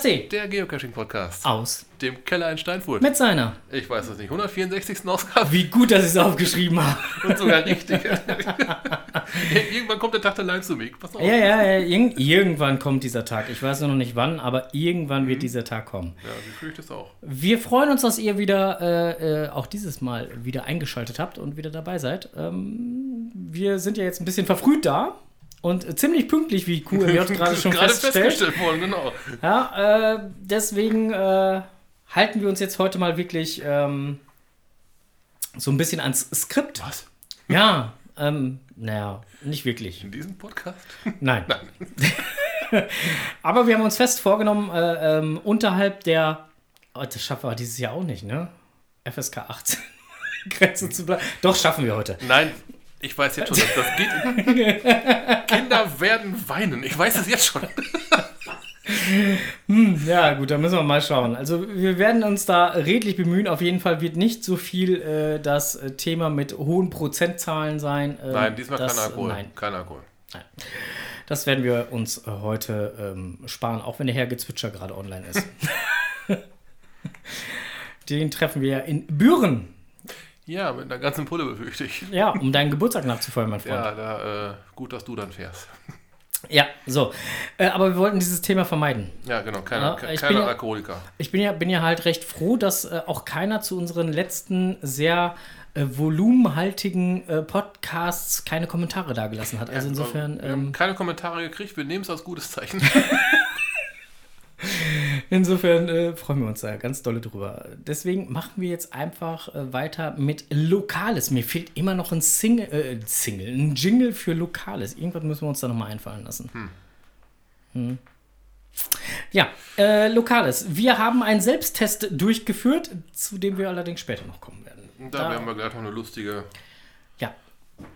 Basti. Der Geocaching-Podcast. Aus. Dem Keller in Steinfurt. Mit seiner. Ich weiß es nicht. 164. Ausgabe. Wie gut, dass ich es aufgeschrieben habe. Und sogar richtig. irgendwann kommt der Tag der Live zu mir. Pass auf. Ja, ja, ja. Irg irgendwann kommt dieser Tag. Ich weiß noch nicht wann, aber irgendwann wird dieser Tag kommen. Ja, ich fürchte es auch. Wir freuen uns, dass ihr wieder, äh, äh, auch dieses Mal wieder eingeschaltet habt und wieder dabei seid. Ähm, wir sind ja jetzt ein bisschen verfrüht da. Und ziemlich pünktlich, wie QMJ gerade schon Gerade feststellt. festgestellt worden, genau. Ja, äh, deswegen äh, halten wir uns jetzt heute mal wirklich ähm, so ein bisschen ans Skript. Was? Ja, ähm, naja, nicht wirklich. In diesem Podcast? Nein. Aber wir haben uns fest vorgenommen, äh, ähm, unterhalb der, oh, das schaffen wir dieses Jahr auch nicht, ne? FSK 18 Grenze zu bleiben. Doch, schaffen wir heute. Nein, ich weiß jetzt schon, dass das geht. Kinder werden weinen. Ich weiß es jetzt schon. Ja, gut, da müssen wir mal schauen. Also wir werden uns da redlich bemühen. Auf jeden Fall wird nicht so viel äh, das äh, Thema mit hohen Prozentzahlen sein. Ähm, Nein, diesmal das, kein Alkohol. Nein, Kein Alkohol. das werden wir uns äh, heute ähm, sparen, auch wenn der Herr Gezwitscher gerade online ist. Den treffen wir in Büren. Ja, mit einer ganzen Pulle befürchte ich. Ja, um deinen Geburtstag nachzufeiern, mein Freund. Ja, da, äh, gut, dass du dann fährst. Ja, so. Äh, aber wir wollten dieses Thema vermeiden. Ja, genau. Keine, Ja, ke- ich keine bin ja- Alkoholiker. Ich bin ja, bin ja halt recht froh, dass äh, auch keiner zu unseren letzten sehr äh, volumenhaltigen Podcasts keine Kommentare dagelassen hat. Also insofern, Wir haben ähm, keine Kommentare gekriegt. Wir nehmen es als gutes Zeichen. insofern äh, freuen wir uns da ganz dolle drüber. Deswegen machen wir jetzt einfach äh, weiter mit Lokales. Mir fehlt immer noch ein Single, äh, Single, ein Jingle für Lokales. Irgendwas müssen wir uns da nochmal einfallen lassen. Hm. Ja, äh, Lokales. Wir haben einen Selbsttest durchgeführt, zu dem wir allerdings später noch kommen werden. Und da, werden wir gleich noch eine lustige Ja,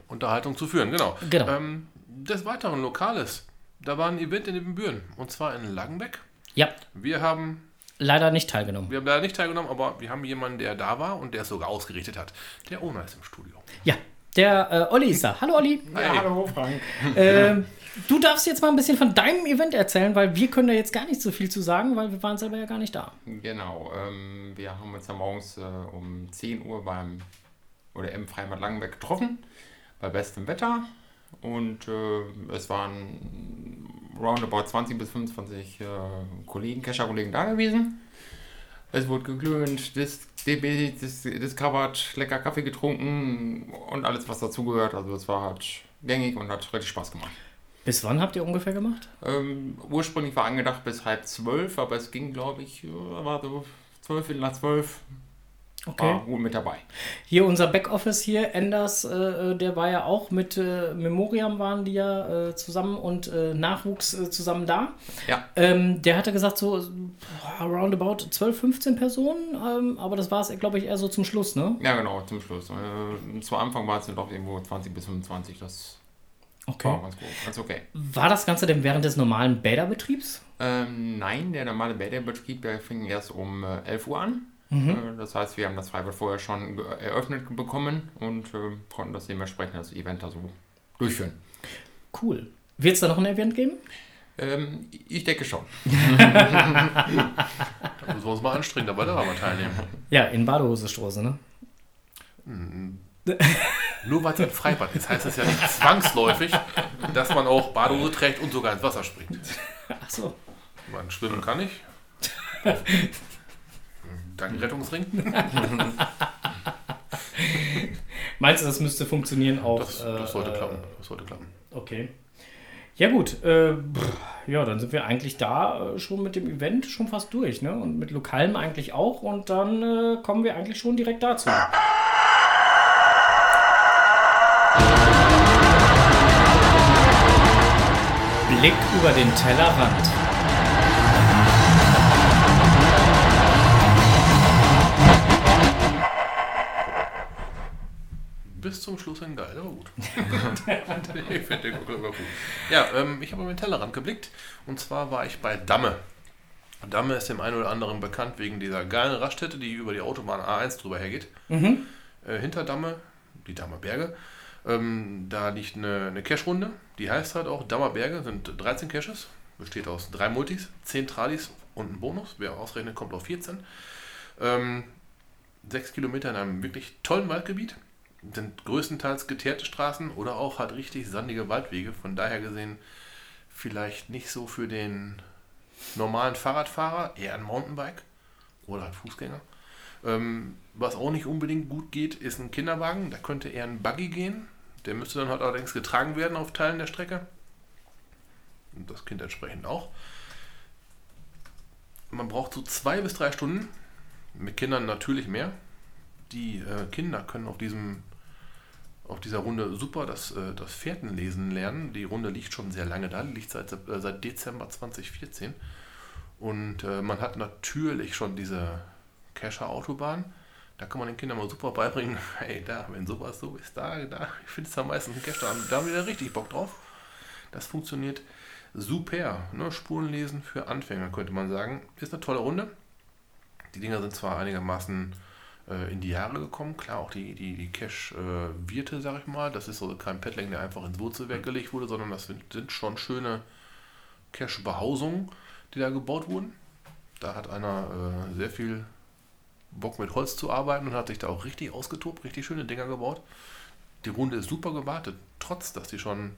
Unterhaltung zu führen. Genau. Genau. Ähm, des Weiteren Lokales. Da war ein Event in den Büren. Und zwar in Langenbeck. Ja, Wir haben, leider nicht teilgenommen. wir haben leider nicht teilgenommen, aber wir haben jemanden, der da war und der es sogar ausgerichtet hat. Der Owner ist im Studio. Ja, der äh, Olli ist da. Hallo Olli. Hey. hallo Frank. Ähm, du darfst jetzt mal ein bisschen von deinem Event erzählen, weil wir können da jetzt gar nicht so viel zu sagen, weil wir waren selber ja gar nicht da. Genau, ähm, wir haben uns ja morgens äh, um 10 Uhr beim oder im Freibad Langenberg getroffen, bei bestem Wetter. Und äh, es waren roundabout 20 bis 25 äh, Kollegen, Kescher-Kollegen da gewesen. Es wurde geglöhnt, dis, dis, dis, discovered, lecker Kaffee getrunken und alles, was dazugehört. Also es war halt gängig und hat richtig Spaß gemacht. Bis wann habt ihr ungefähr gemacht? Ähm, ursprünglich war angedacht bis halb zwölf, aber es ging, glaube ich, äh, war so zwölf, nach zwölf. War gut mit dabei. Hier unser Backoffice hier, Enders, äh, der war ja auch mit äh, Memoriam waren die ja äh, zusammen und äh, Nachwuchs äh, zusammen da. Ja, Ähm, der hatte gesagt so boah, roundabout 12, 15 Personen, ähm, aber das war es, glaube ich, eher so zum Schluss, ne? ja genau, zum Schluss. Äh, zu Anfang war es dann doch irgendwo 20 bis 25. Das Okay. war ganz gut, ganz okay. War das Ganze denn während des normalen Bäderbetriebs? Ähm, nein, der normale Bäderbetrieb, der fing erst um äh, 11 Uhr an. Äh, das heißt, wir haben das Freibad vorher schon eröffnet bekommen und äh, konnten das dementsprechend das Event da so durchführen. Cool. Wird es da noch ein Event geben? Ähm, ich denke schon. Da müssen wir uns mal anstrengen, dabei da mal teilnehmen. Ja, in Badehose Strose, ne? Nur weil es ein Freibad ist, heißt das ja nicht zwangsläufig, dass man auch Badehose trägt und sogar ins Wasser springt. Ach so. Man schwimmen kann ich. Dank Rettungsring. Meinst du, das müsste funktionieren auch? Das, das sollte äh, klappen. Das sollte klappen. Okay. Ja gut, äh, ja, dann sind wir eigentlich da äh, schon mit dem Event schon fast durch, ne? Und mit Lokalem eigentlich auch. Und dann äh, kommen wir eigentlich schon direkt dazu. Blick über den Tellerrand. Bis zum Schluss ein geil, aber gut. ich finde den Guckel immer gut. Ja, ähm, ich habe auf den Tellerrand geblickt. Und zwar war ich bei Damme. Damme ist dem einen oder anderen bekannt wegen dieser geilen Raststätte, die über die Autobahn A1 drüber hergeht. Äh, hinter Damme, die Dammer Berge, ähm, da liegt eine, eine Cache-Runde. Die heißt halt auch Dammer Berge, sind 13 Caches. Besteht aus drei Multis, 10 Tradis und ein Bonus. Wer ausrechnet, kommt auf 14. Ähm, sechs Kilometer in einem wirklich tollen Waldgebiet. Sind größtenteils geteerte Straßen oder auch halt richtig sandige Waldwege. Von daher gesehen vielleicht nicht so für den normalen Fahrradfahrer, eher ein Mountainbike oder halt Fußgänger. Ähm, was auch nicht unbedingt gut geht, ist ein Kinderwagen. Da könnte eher ein Buggy gehen. Der müsste dann halt allerdings getragen werden auf Teilen der Strecke. Und das Kind entsprechend auch. Man braucht so zwei bis drei Stunden. Mit Kindern natürlich mehr. Die äh, Kinder können auf diesem auf dieser Runde super das, äh, das Fährtenlesen lernen. Die Runde liegt schon sehr lange da, liegt seit, äh, seit Dezember 2014. Und äh, man hat natürlich schon diese Kescher-Autobahn. Da kann man den Kindern mal super beibringen, hey, da, wenn sowas so ist, da, da, ich finde es am meisten ein Kescher, da haben wir richtig Bock drauf. Das funktioniert super. Ne? Spurenlesen für Anfänger, könnte man sagen. Ist eine tolle Runde. Die Dinger sind zwar einigermaßen äh, in die Jahre gekommen. Klar, auch die, die, die Cache-Wirte, äh, sag ich mal. Das ist so kein Petling, der einfach ins Wurzelwerk mhm. gelegt wurde, sondern das sind, sind schon schöne Cache-Behausungen, die da gebaut wurden. Da hat einer äh, sehr viel Bock mit Holz zu arbeiten und hat sich da auch richtig ausgetobt, richtig schöne Dinger gebaut. Die Runde ist super gewartet, trotz dass die schon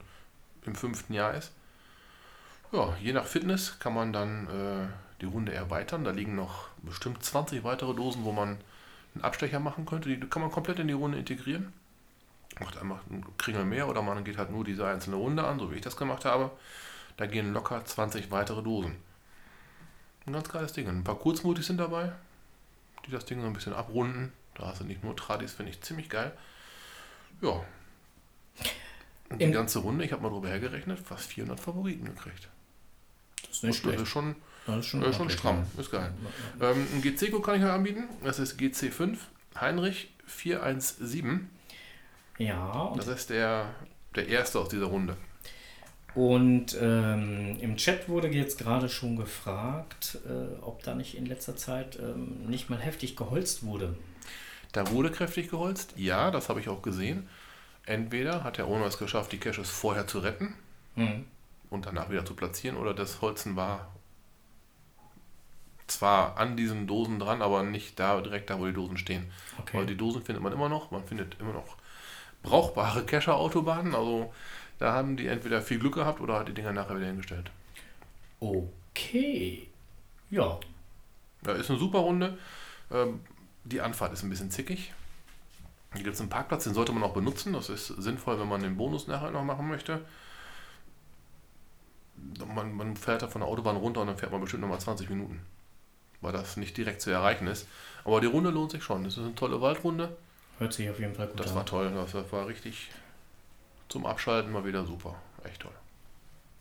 im fünften Jahr ist. Ja, je nach Fitness kann man dann äh, die Runde erweitern. Da liegen noch bestimmt 20 weitere Dosen, wo man einen Abstecher machen könnte. Die kann man komplett in die Runde integrieren. Macht einfach einen Kringel mehr oder man geht halt nur diese einzelne Runde an, so wie ich das gemacht habe. Da gehen locker 20 weitere Dosen. Ein ganz geiles Ding. Ein paar Kurzmutis sind dabei, die das Ding so ein bisschen abrunden. Da hast du nicht nur Tradis, finde ich ziemlich geil. Ja. Und die ganze Runde, ich habe mal drüber hergerechnet, fast 400 Favoriten gekriegt. Das ist nicht schlecht. Das ist schon das ist schon, äh, schon stramm, ist geil. Ähm, ein GC-Code kann ich euch anbieten. Das ist GC5 Heinrich 417. Ja. das ist der, der erste aus dieser Runde. Und ähm, im Chat wurde jetzt gerade schon gefragt, äh, ob da nicht in letzter Zeit ähm, nicht mal heftig geholzt wurde. Da wurde kräftig geholzt, ja, das habe ich auch gesehen. Entweder hat der Owner es geschafft, die Caches vorher zu retten mhm. und danach wieder zu platzieren, oder das Holzen war zwar an diesen Dosen dran, aber nicht da direkt da, wo die Dosen stehen. Okay. Weil die Dosen findet man immer noch. Man findet immer noch brauchbare Cacher-Autobahnen. Also da haben die entweder viel Glück gehabt oder hat die Dinger nachher wieder hingestellt. Okay. Ja. Ja, ist eine super Runde. Ähm, die Anfahrt ist ein bisschen zickig. Hier gibt es einen Parkplatz, den sollte man auch benutzen. Das ist sinnvoll, wenn man den Bonus nachher noch machen möchte. Man, man fährt da von der Autobahn runter und dann fährt man bestimmt nochmal 20 Minuten weil das nicht direkt zu erreichen ist. Aber die Runde lohnt sich schon. Das ist eine tolle Waldrunde. Hört sich auf jeden Fall gut das an. Das war toll. Das war richtig zum Abschalten mal wieder super. Echt toll.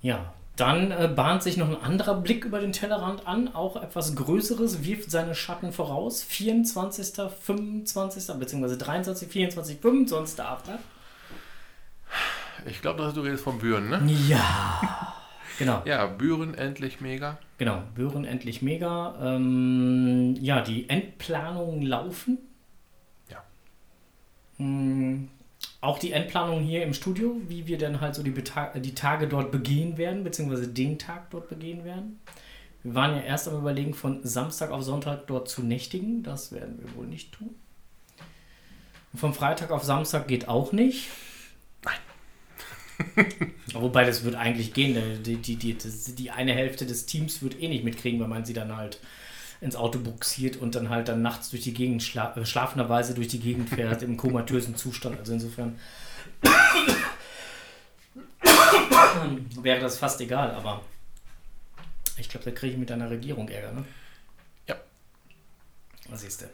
Ja, dann äh, bahnt sich noch ein anderer Blick über den Tellerrand an, auch etwas Größeres, wirft seine Schatten voraus. 24., 25., beziehungsweise 23., 24., 25. After. Ich glaube, du redest vom Büren, ne? Ja. Genau. Ja, Büren endlich mega. Genau, Büren endlich mega. Ähm, ja, die Endplanungen laufen. Ja. Mhm. Auch die Endplanung hier im Studio, wie wir dann halt so die, die Tage dort begehen werden, beziehungsweise den Tag dort begehen werden. Wir waren ja erst am Überlegen, von Samstag auf Sonntag dort zu nächtigen. Das werden wir wohl nicht tun. Vom Freitag auf Samstag geht auch nicht. Wobei das wird eigentlich gehen. Die, die, die, die eine Hälfte des Teams wird eh nicht mitkriegen, weil man sie dann halt ins Auto buxiert und dann halt dann nachts durch die Gegend schla äh, schlafenderweise durch die Gegend fährt im komatösen Zustand. Also insofern wäre das fast egal, aber ich glaube, da kriege ich mit deiner Regierung Ärger, ne? Ja. Was siehst du?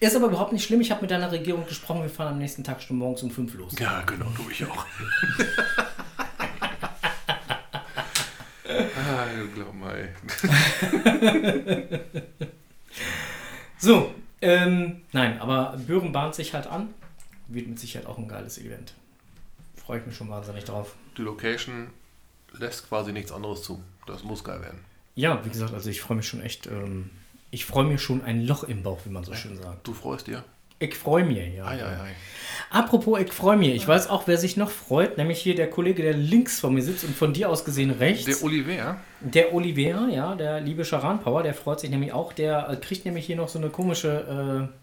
Ist aber überhaupt nicht schlimm. Ich habe mit deiner Regierung gesprochen. Wir fahren am nächsten Tag schon morgens um fünf los. Ja, genau, du ich auch. ah, glaub mal. so, ähm, nein, aber Böhren bahnt sich halt an. Wird mit Sicherheit auch ein geiles Event. Freue ich mich schon wahnsinnig drauf. Die Location lässt quasi nichts anderes zu. Das muss geil werden. Ja, wie gesagt, also ich freue mich schon echt. Ähm, ich freue mir schon ein Loch im Bauch, wie man so schön sagt. Du freust dir? Ich freue mich, ja. Ei, ei, ei. Apropos, ich freue mich. Ich weiß auch, wer sich noch freut, nämlich hier der Kollege, der links vor mir sitzt und von dir aus gesehen rechts. Der Oliver. Der Oliver, ja, der liebe Charan-Power, der freut sich nämlich auch. Der äh, kriegt nämlich hier noch so eine komische äh,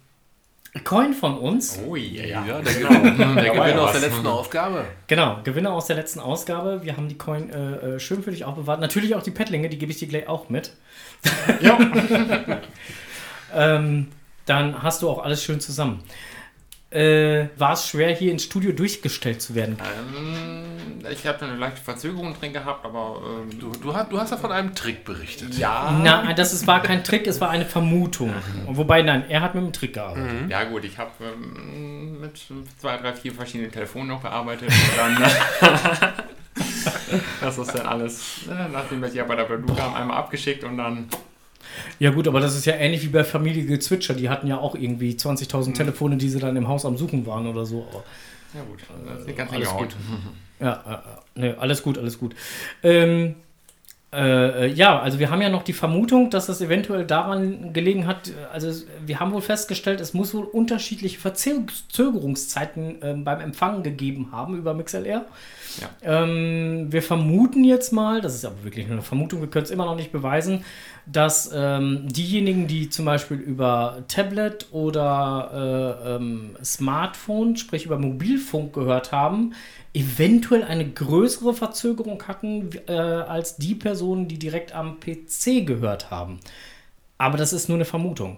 Coin von uns. Oh ja, Ja, der genau. Gewinner, der Gewinner aus der letzten Ausgabe. Genau, Gewinner aus der letzten Ausgabe. Wir haben die Coin äh, äh, schön für dich aufbewahrt. Natürlich auch die Pettlinge, die gebe ich dir gleich auch mit. Ja. Ähm, dann hast du auch alles schön zusammen. Äh, war es schwer, hier ins Studio durchgestellt zu werden? Ähm, ich habe eine leichte Verzögerung drin gehabt, aber ähm, Du, du, hast, du hast ja von einem Trick berichtet. ja. Nein, das ist, war kein Trick, es war eine Vermutung. Wobei, nein, er hat mit dem Trick gearbeitet. Ja gut, ich habe ähm, mit zwei, drei, vier verschiedenen Telefonen noch gearbeitet und dann das ist dann alles, äh, nachdem wir die ja bei der Blue haben, einmal abgeschickt und dann Ja gut, aber das ist ja ähnlich wie bei Familie Gezwitscher. Die hatten ja auch irgendwie 20.000 Telefone, die sie dann im Haus am Suchen waren oder so. Aber ja gut, das ist ganz alles gut. Ja. Nee, alles gut, alles gut. Ähm, äh, ja, also wir haben ja noch die Vermutung, dass das eventuell daran gelegen hat, also wir haben wohl festgestellt, es muss wohl unterschiedliche Verzögerungszeiten ähm, beim Empfangen gegeben haben über MixLR. Ja. Ähm, wir vermuten jetzt mal, das ist aber wirklich nur eine Vermutung, wir können es immer noch nicht beweisen, dass ähm, diejenigen, die zum Beispiel über Tablet oder äh, ähm, Smartphone, sprich über Mobilfunk gehört haben, eventuell eine größere Verzögerung hatten äh, als die Personen, die direkt am PC gehört haben. Aber das ist nur eine Vermutung.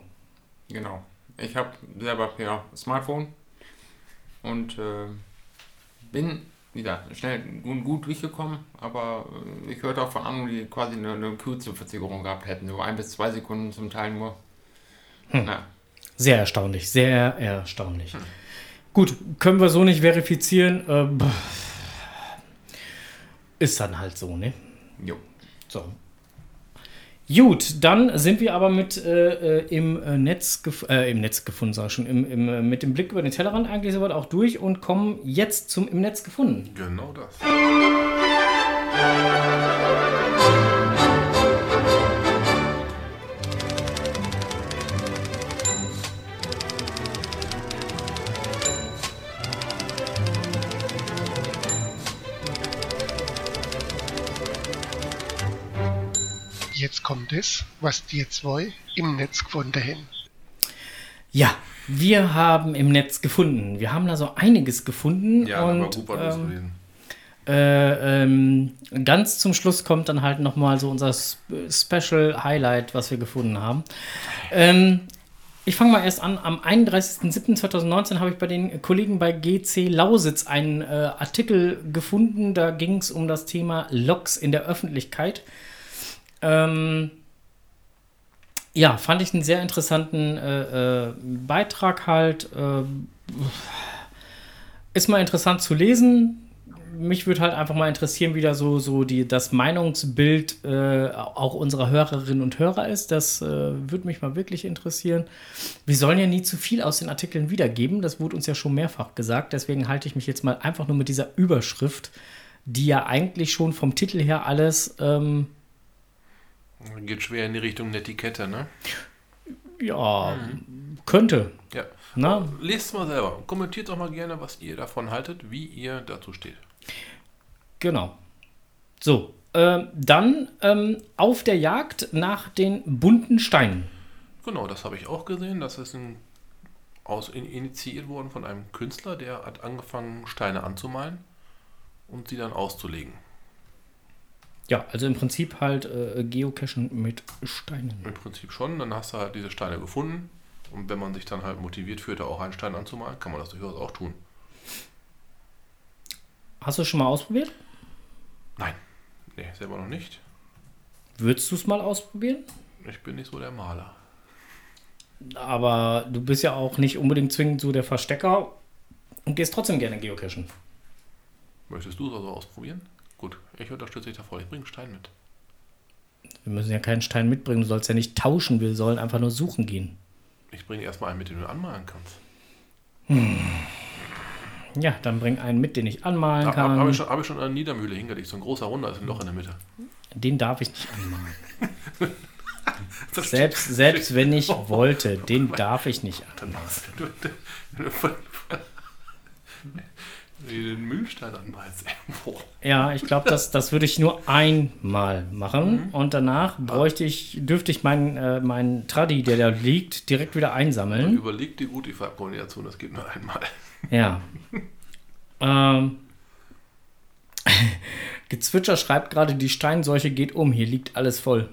Genau. Ich habe selber per Smartphone und äh, bin wieder schnell gut, gut durchgekommen, aber äh, ich hörte auch von anderen, die quasi eine, eine kürzere Verzögerung gehabt hätten, so ein bis zwei Sekunden zum Teil nur. Na, Sehr erstaunlich, sehr erstaunlich. Gut, können wir so nicht verifizieren. Ähm, ist dann halt so, ne? jo. So. Gut, dann sind wir aber mit äh, äh, im, äh, Netz äh, im Netz gefunden, sag ich schon, im, im, äh, mit dem Blick über den Tellerrand eigentlich soweit auch durch und kommen jetzt zum im Netz gefunden. Genau das. Jetzt kommt es, was die zwei im Netz gefunden haben. Ja, wir haben im Netz gefunden. Wir haben da so einiges gefunden Ja, aber und das ähm, gewesen. Äh, ähm, ganz zum Schluss kommt dann halt nochmal so unser Sp- Special Highlight, was wir gefunden haben. Ähm, ich fange mal erst an. Am 31.07.2019 habe ich bei den Kollegen bei GC Lausitz einen äh, Artikel gefunden. Da ging es um das Thema Logs in der Öffentlichkeit. Ähm, ja, fand ich einen sehr interessanten äh, äh, Beitrag halt. Äh, ist mal interessant zu lesen. Mich würde halt einfach mal interessieren, wie da so, so die, das Meinungsbild äh, auch unserer Hörerinnen und Hörer ist. Das äh, würde mich mal wirklich interessieren. Wir sollen ja nie zu viel aus den Artikeln wiedergeben. Das wurde uns ja schon mehrfach gesagt. Deswegen halte ich mich jetzt mal einfach nur mit dieser Überschrift, die ja eigentlich schon vom Titel her alles ähm, Geht schwer in die Richtung Netiquette, ne? ja könnte. Ja. Na? Lest mal selber. Kommentiert doch mal gerne, was ihr davon haltet, wie ihr dazu steht. Genau. So, ähm, dann ähm, auf der Jagd nach den bunten Steinen. Genau, das habe ich auch gesehen. Das ist ein, aus, in, initiiert worden von einem Künstler, der hat angefangen, Steine anzumalen und sie dann auszulegen. Ja, also im Prinzip halt äh, Geocachen mit Steinen. Im Prinzip schon. Dann hast du halt diese Steine gefunden. Und wenn man sich dann halt motiviert fühlt, auch einen Stein anzumalen, kann man das durchaus auch tun. Hast du es schon mal ausprobiert? Nein, nee, selber noch nicht. Würdest du es mal ausprobieren? Ich bin nicht so der Maler. Aber du bist ja auch nicht unbedingt zwingend so der Verstecker und gehst trotzdem gerne Geocachen. Möchtest du es also ausprobieren? Gut, ich unterstütze dich davor. Ich bringe einen Stein mit. Wir müssen ja keinen Stein mitbringen, du sollst ja nicht tauschen, wir sollen einfach nur suchen gehen. Ich bringe erstmal einen mit, den du anmalen kannst. Ja, dann bring einen mit, den ich anmalen Habe kann. hab ich, schon- hab ich schon eine Niedermühle hingelegt. So ein großer Runder ist ein Loch in der Mitte. Den darf ich nicht anmalen. Selbst, selbst wenn ich wollte, den darf ich nicht Dann den Mühlstein anmalst. Boah. Ja, ich glaube, das, das würde ich nur einmal machen und danach bräuchte ich, dürfte ich meinen äh, meinen Traddy, der da liegt, direkt wieder Und einsammeln. überleg dir gut die Farbkombination, das geht nur einmal. Ja. ähm. Gezwitscher schreibt gerade, die Steinseuche geht um, hier liegt alles voll.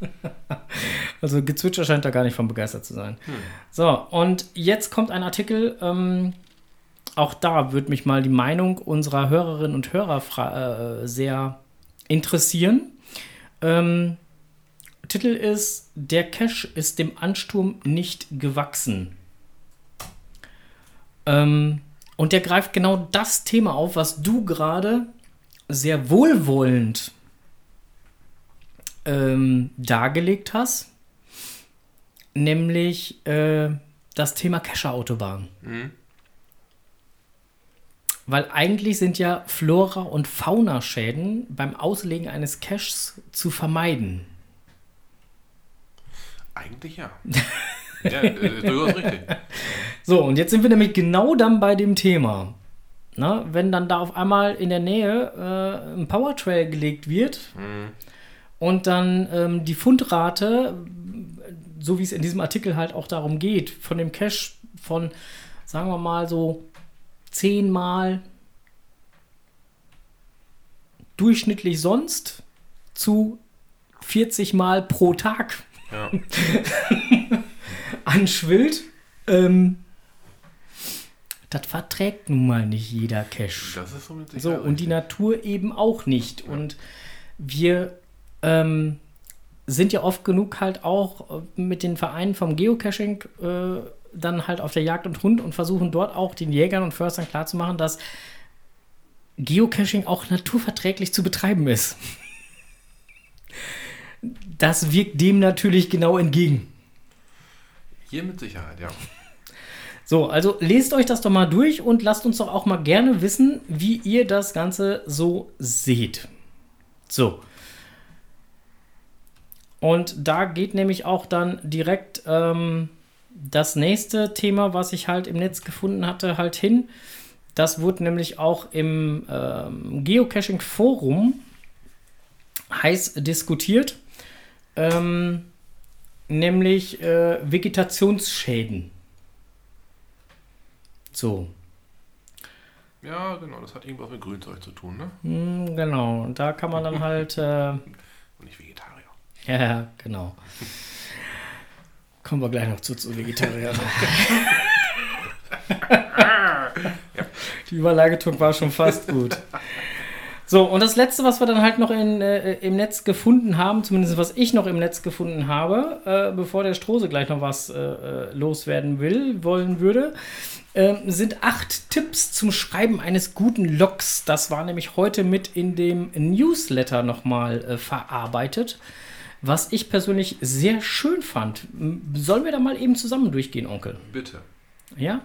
also Gezwitscher scheint da gar nicht von begeistert zu sein. So, und jetzt kommt ein Artikel, ähm, auch da würde mich mal die Meinung unserer Hörerinnen und Hörer äh, sehr interessieren. Ähm, Titel ist Der Cache ist dem Ansturm nicht gewachsen. Ähm, und der greift genau das Thema auf, was du gerade sehr wohlwollend ähm, dargelegt hast, nämlich äh, das Thema Cacher-Autobahn. Mhm. Weil eigentlich sind ja Flora- und Faunaschäden beim Auslegen eines Caches zu vermeiden. Eigentlich ja. ja, äh, durchaus richtig. So, und jetzt sind wir nämlich genau dann bei dem Thema. Na, wenn dann da auf einmal in der Nähe äh, ein Powertrail gelegt wird und dann ähm, die Fundrate, so wie es in diesem Artikel halt auch darum geht, von dem Cache von, sagen wir mal so, zehnmal durchschnittlich sonst zu 40 Mal pro Tag Ja. anschwillt. Ähm, das verträgt nun mal nicht jeder ist so und die. Natur eben auch nicht. Und wir ähm, sind ja oft genug halt auch äh, mit den Vereinen vom Geocaching äh, dann halt auf der Jagd und Hund und versuchen dort auch den Jägern und Förstern klarzumachen, dass Geocaching auch naturverträglich zu betreiben ist. Das wirkt dem natürlich genau entgegen. Hier mit Sicherheit, ja. So, also lest euch das doch mal durch und lasst uns doch auch mal gerne wissen, wie ihr das Ganze so seht. So. Und da geht nämlich auch dann direkt ähm, das nächste Thema, was ich halt im Netz gefunden hatte, halt hin. Das wurde nämlich auch im ähm, Geocaching-Forum heiß diskutiert. Ähm, nämlich äh, Vegetationsschäden. So, Ja, genau, das hat irgendwas mit Grünzeug zu tun, ne? hm, genau. Und da kann man dann halt, äh, Und nicht Vegetarier. ja, genau. Kommen wir gleich noch zu, zu Vegetarier. Die Überleitung war schon fast gut. So, und das letzte, was wir dann halt noch in, äh, im Netz gefunden haben, zumindest was ich noch im Netz gefunden habe, äh, bevor der Strose gleich noch was äh, äh, loswerden will, wollen würde, ähm, sind acht Tipps zum Schreiben eines guten Logs. Das war nämlich heute mit in dem Newsletter nochmal äh, verarbeitet, was ich persönlich sehr schön fand. Sollen wir da mal eben zusammen durchgehen, Onkel? Bitte. Ja?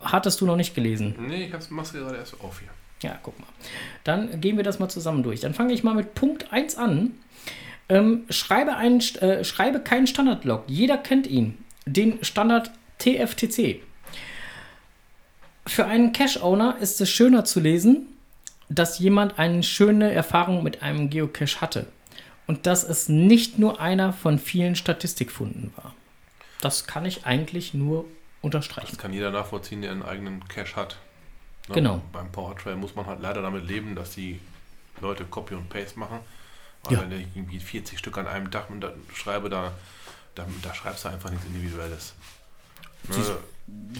Hattest du noch nicht gelesen? Nee, ich mach's gerade erst auf hier. Ja, guck mal. Dann gehen wir das mal zusammen durch. Dann fange ich mal mit Punkt 1 an. Ähm, schreibe, einen, äh, schreibe keinen Standardlog. Jeder kennt ihn. Den Standard TFTC. Für einen Cache-Owner ist es schöner zu lesen, dass jemand eine schöne Erfahrung mit einem Geocache hatte. Und dass es nicht nur einer von vielen Statistikfunden war. Das kann ich eigentlich nur unterstreichen. Das kann jeder nachvollziehen, der einen eigenen Cache hat. Ne? Genau. Beim Powertrail muss man halt leider damit leben, dass die Leute Copy und Paste machen. Weil Ja. wenn ich irgendwie 40 Stück an einem und da schreibe, da, da, da schreibst du einfach nichts Individuelles. Ne?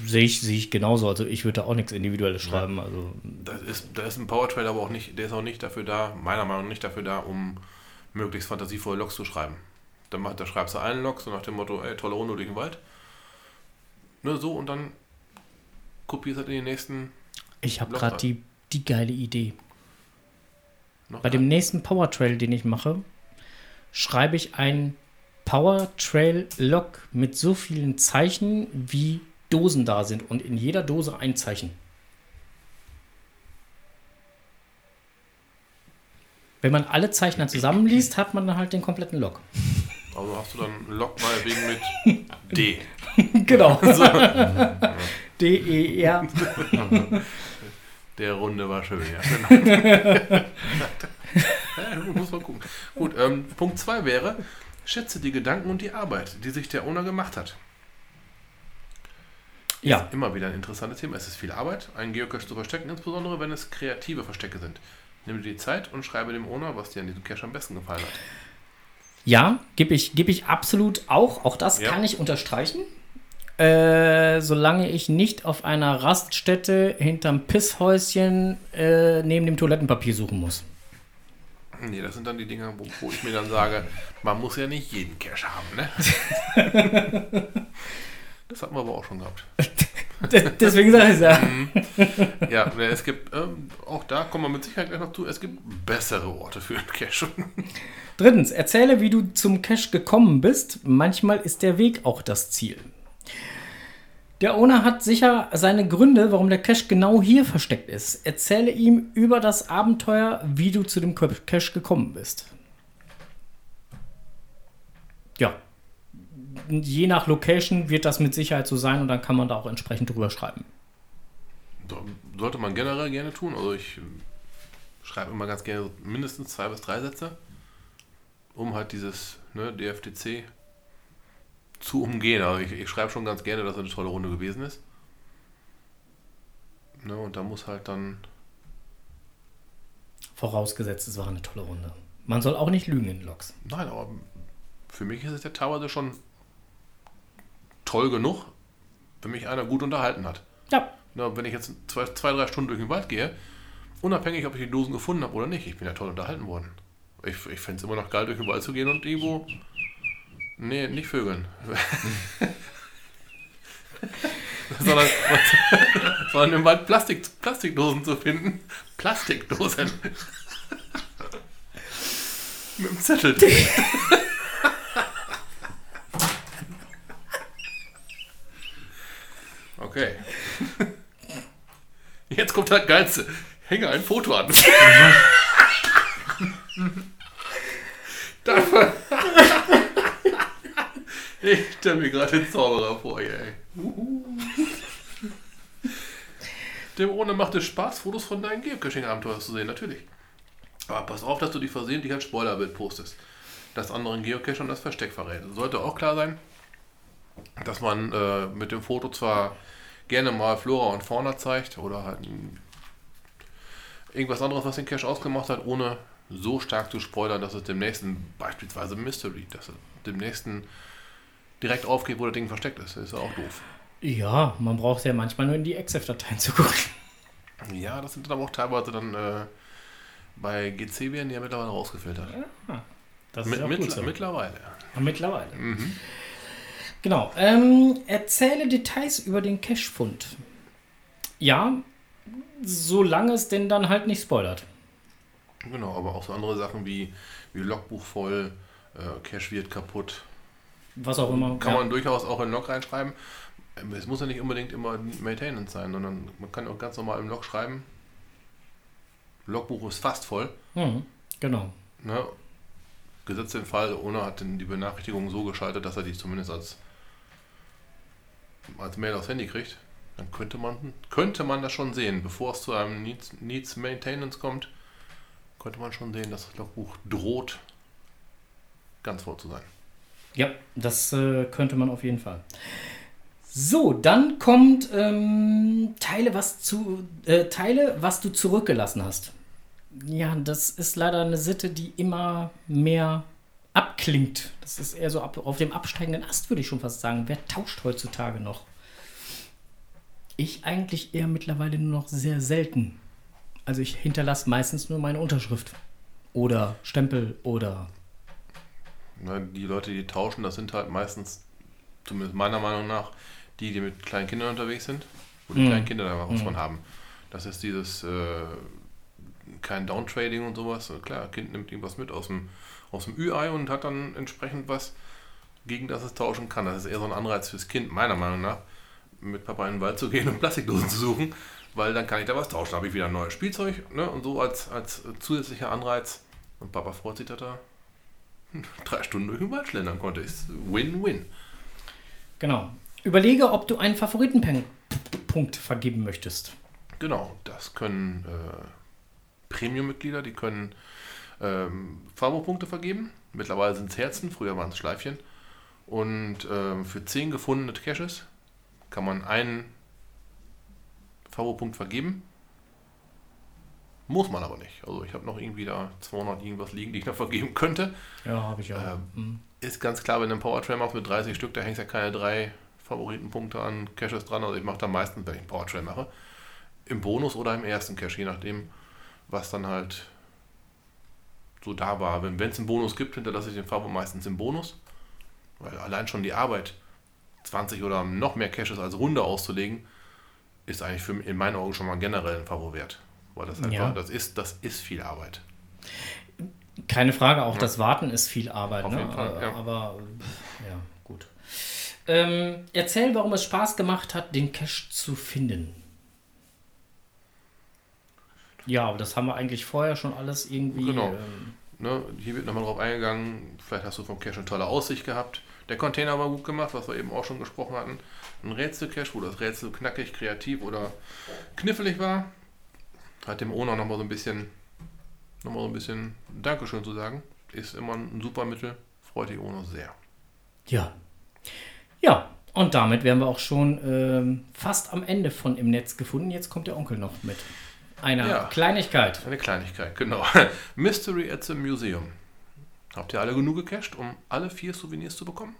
Sehe ich, sehe ich genauso. Also ich würde da auch nichts Individuelles schreiben. Also Das ist, da ist ein Powertrail aber auch nicht, der ist auch nicht dafür da, meiner Meinung nach nicht dafür da, um möglichst fantasievolle Logs zu schreiben. Da, macht, da schreibst du einen Log, so nach dem Motto, ey, tolle Runde durch den Wald. Ne, so und dann kopierst du halt in den nächsten Ich habe gerade die, die geile Idee. noch Bei dem nächsten Powertrail, den ich mache, schreibe ich ein Powertrail-Log mit so vielen Zeichen, wie Dosen da sind. Und in jeder Dose ein Zeichen. Wenn man alle Zeichner zusammenliest, hat man dann halt den kompletten Log. Also hast du dann einen Log meinetwegen mit D. genau. D-E-R. Der Runde war schön, ja. Genau. ja, muss man gucken. Gut, ähm, Punkt 2 wäre, schätze die Gedanken und die Arbeit, die sich der Owner gemacht hat. Ja. Immer wieder ein interessantes Thema. Es ist viel Arbeit, einen Geocache zu verstecken, insbesondere wenn es kreative Verstecke sind. Nimm dir die Zeit und schreibe dem Owner, was dir an diesem Cache am besten gefallen hat. Ja, gebe ich, geb ich absolut auch. Auch das Ja. kann ich unterstreichen. Äh, solange ich nicht auf einer Raststätte hinterm Pisshäuschen äh, neben dem Toilettenpapier suchen muss. Nee, das sind dann die Dinge, wo, wo ich mir dann sage, man muss ja nicht jeden Cache haben, ne? Das hatten wir aber auch schon gehabt. Deswegen sage ich ja. Ja, ne, es gibt, ähm, auch da kommen wir mit Sicherheit gleich noch zu, es gibt bessere Orte für einen Cache. Drittens, erzähle, wie du zum Cache gekommen bist. Manchmal ist der Weg auch das Ziel. Der Owner hat sicher seine Gründe, warum der Cache genau hier versteckt ist. Erzähle ihm über das Abenteuer, wie du zu dem Cache gekommen bist. Ja. Je nach Location wird das mit Sicherheit so sein und dann kann man da auch entsprechend drüber schreiben. So, Sollte man generell gerne tun. Also ich schreibe immer ganz gerne mindestens zwei bis drei Sätze, um halt dieses ne, DFTC zu umgehen. Also ich, ich schreibe schon ganz gerne, dass es eine tolle Runde gewesen ist. Ne, und da muss halt dann Vorausgesetzt, es war eine tolle Runde. Man soll auch nicht lügen in Logs. Nein, aber für mich ist es ja teilweise schon toll genug, wenn mich einer gut unterhalten hat. Ja, Na, wenn ich jetzt zwei, zwei, drei Stunden durch den Wald gehe, unabhängig, ob ich die Dosen gefunden habe oder nicht, ich bin ja toll unterhalten worden. Ich, ich fände es immer noch geil, durch den Wald zu gehen und irgendwo. Nee, nicht vögeln. sondern, sondern im Wald Plastik, Plastikdosen zu finden. Plastikdosen. Mit dem Zettel Okay. Jetzt kommt das Geilste. Hänge ein Foto an. Ich stelle mir gerade den Zauberer vor ey. Dem ohne macht es Spaß, Fotos von deinen Geocaching-Abenteuern zu sehen, natürlich. Aber pass auf, dass du dich versehentlich als Spoilerbild postest. Das anderen Geocache und das Versteck verrät. Sollte auch klar sein, dass man äh, mit dem Foto zwar gerne mal Flora und Fauna zeigt oder halt irgendwas anderes, was den Cache ausgemacht hat, ohne so stark zu spoilern, dass es dem nächsten, beispielsweise Mystery, dass es dem nächsten direkt aufgeht, wo das Ding versteckt ist. Das ist ja auch doof. Ja, man braucht ja manchmal nur in die EXIF-Dateien zu gucken. Ja, das sind dann aber auch teilweise dann äh, bei GC werden die ja mittlerweile rausgefiltert. Das Mit, ist auch mittler- gut so. Mittlerweile. Ja, Mittlerweile. Mhm. Genau. Ähm, erzähle Details über den Cache-Fund. Ja, solange es denn dann halt nicht spoilert. Genau, aber auch so andere Sachen wie, wie Logbuch voll, äh, Cache wird kaputt. Was auch immer. Kann ja. man durchaus auch in Log reinschreiben. Ähm, Es muss ja nicht unbedingt immer Maintenance sein, sondern man kann auch ganz normal im Log schreiben. Logbuch ist fast voll. Mhm, genau. Ne? Gesetzt den Fall, ohne hat denn die Benachrichtigung so geschaltet, dass er die zumindest als, als Mail aufs Handy kriegt. Dann könnte man, könnte man das schon sehen. Bevor es zu einem Needs, Needs Maintenance kommt, könnte man schon sehen, dass das Logbuch droht, ganz voll zu sein. Ja, das äh, könnte man auf jeden Fall. So, dann kommt ähm, Teile, was zu äh, Teile, was du zurückgelassen hast. Ja, das ist leider eine Sitte, die immer mehr abklingt. Das ist eher so ab, auf dem absteigenden Ast, würde ich schon fast sagen. Wer tauscht heutzutage noch? Ich eigentlich eher mittlerweile nur noch sehr selten. Also ich hinterlasse meistens nur meine Unterschrift. Oder Stempel oder die Leute, die tauschen, das sind halt meistens, zumindest meiner Meinung nach, die, die mit kleinen Kindern unterwegs sind, wo die Mhm. kleinen Kinder da was Mhm. von haben. Das ist dieses äh, kein Downtrading und sowas. Klar, Kind nimmt irgendwas mit aus dem, aus dem Ü-Ei und hat dann entsprechend was, gegen das es tauschen kann. Das ist eher so ein Anreiz fürs Kind, meiner Meinung nach, mit Papa in den Wald zu gehen und Plastikdosen zu suchen, weil dann kann ich da was tauschen. Da habe ich wieder ein neues Spielzeug ne? und so als, als zusätzlicher Anreiz Und Papa freut sich, dass er drei Stunden durch den Wald schlendern konnte. Ist Win-Win. Genau. Überlege, ob du einen Favoritenpunkt vergeben möchtest. Genau, das können äh, Premium-Mitglieder, die können ähm, Favo-Punkte vergeben. Mittlerweile sind es Herzen, früher waren es Schleifchen. Und ähm, für 10 gefundene Caches kann man einen Favo-Punkt vergeben. Muss man aber nicht. Also ich habe noch irgendwie da 200 irgendwas liegen, die ich noch vergeben könnte. Ja, habe ich auch. Ähm, Mhm. Ist ganz klar, wenn du einen Powertrain machst mit 30 Stück, da hängst ja keine drei Favoritenpunkte an Caches dran. Also ich mache da meistens, wenn ich einen Powertrain mache, im Bonus oder im ersten Cache, je nachdem, was dann halt so da war. Wenn es einen Bonus gibt, hinterlasse ich den Favo meistens im Bonus. Weil allein schon die Arbeit, 20 oder noch mehr Caches als Runde auszulegen, ist eigentlich für, in meinen Augen schon mal generell ein Favo wert. Weil das einfach, Ja. das, ist, das ist viel Arbeit. Keine Frage, auch das Warten ist viel Arbeit. Auf ne? jeden Fall, Äh, ja. Aber ja, gut. Ähm, erzähl, warum es Spaß gemacht hat, den Cache zu finden. Ja, aber das haben wir eigentlich vorher schon alles irgendwie. Genau. Ähm, Ne, hier wird nochmal drauf eingegangen, vielleicht hast du vom Cache eine tolle Aussicht gehabt. Der Container war gut gemacht, was wir eben auch schon gesprochen hatten. Ein Rätsel-Cache, wo das Rätsel knackig, kreativ oder knifflig war. Hat dem Owner nochmal so ein bisschen, nochmal so ein bisschen Dankeschön zu sagen. Ist immer ein super Mittel, freut die Owner sehr. ja. Ja, und damit wären wir auch schon ähm, fast am Ende von Im Netz gefunden. Jetzt kommt der Onkel noch mit einer Ja. Kleinigkeit. Eine Kleinigkeit, genau. Mystery at the Museum. Habt ihr alle genug gecached, um alle vier Souvenirs zu bekommen?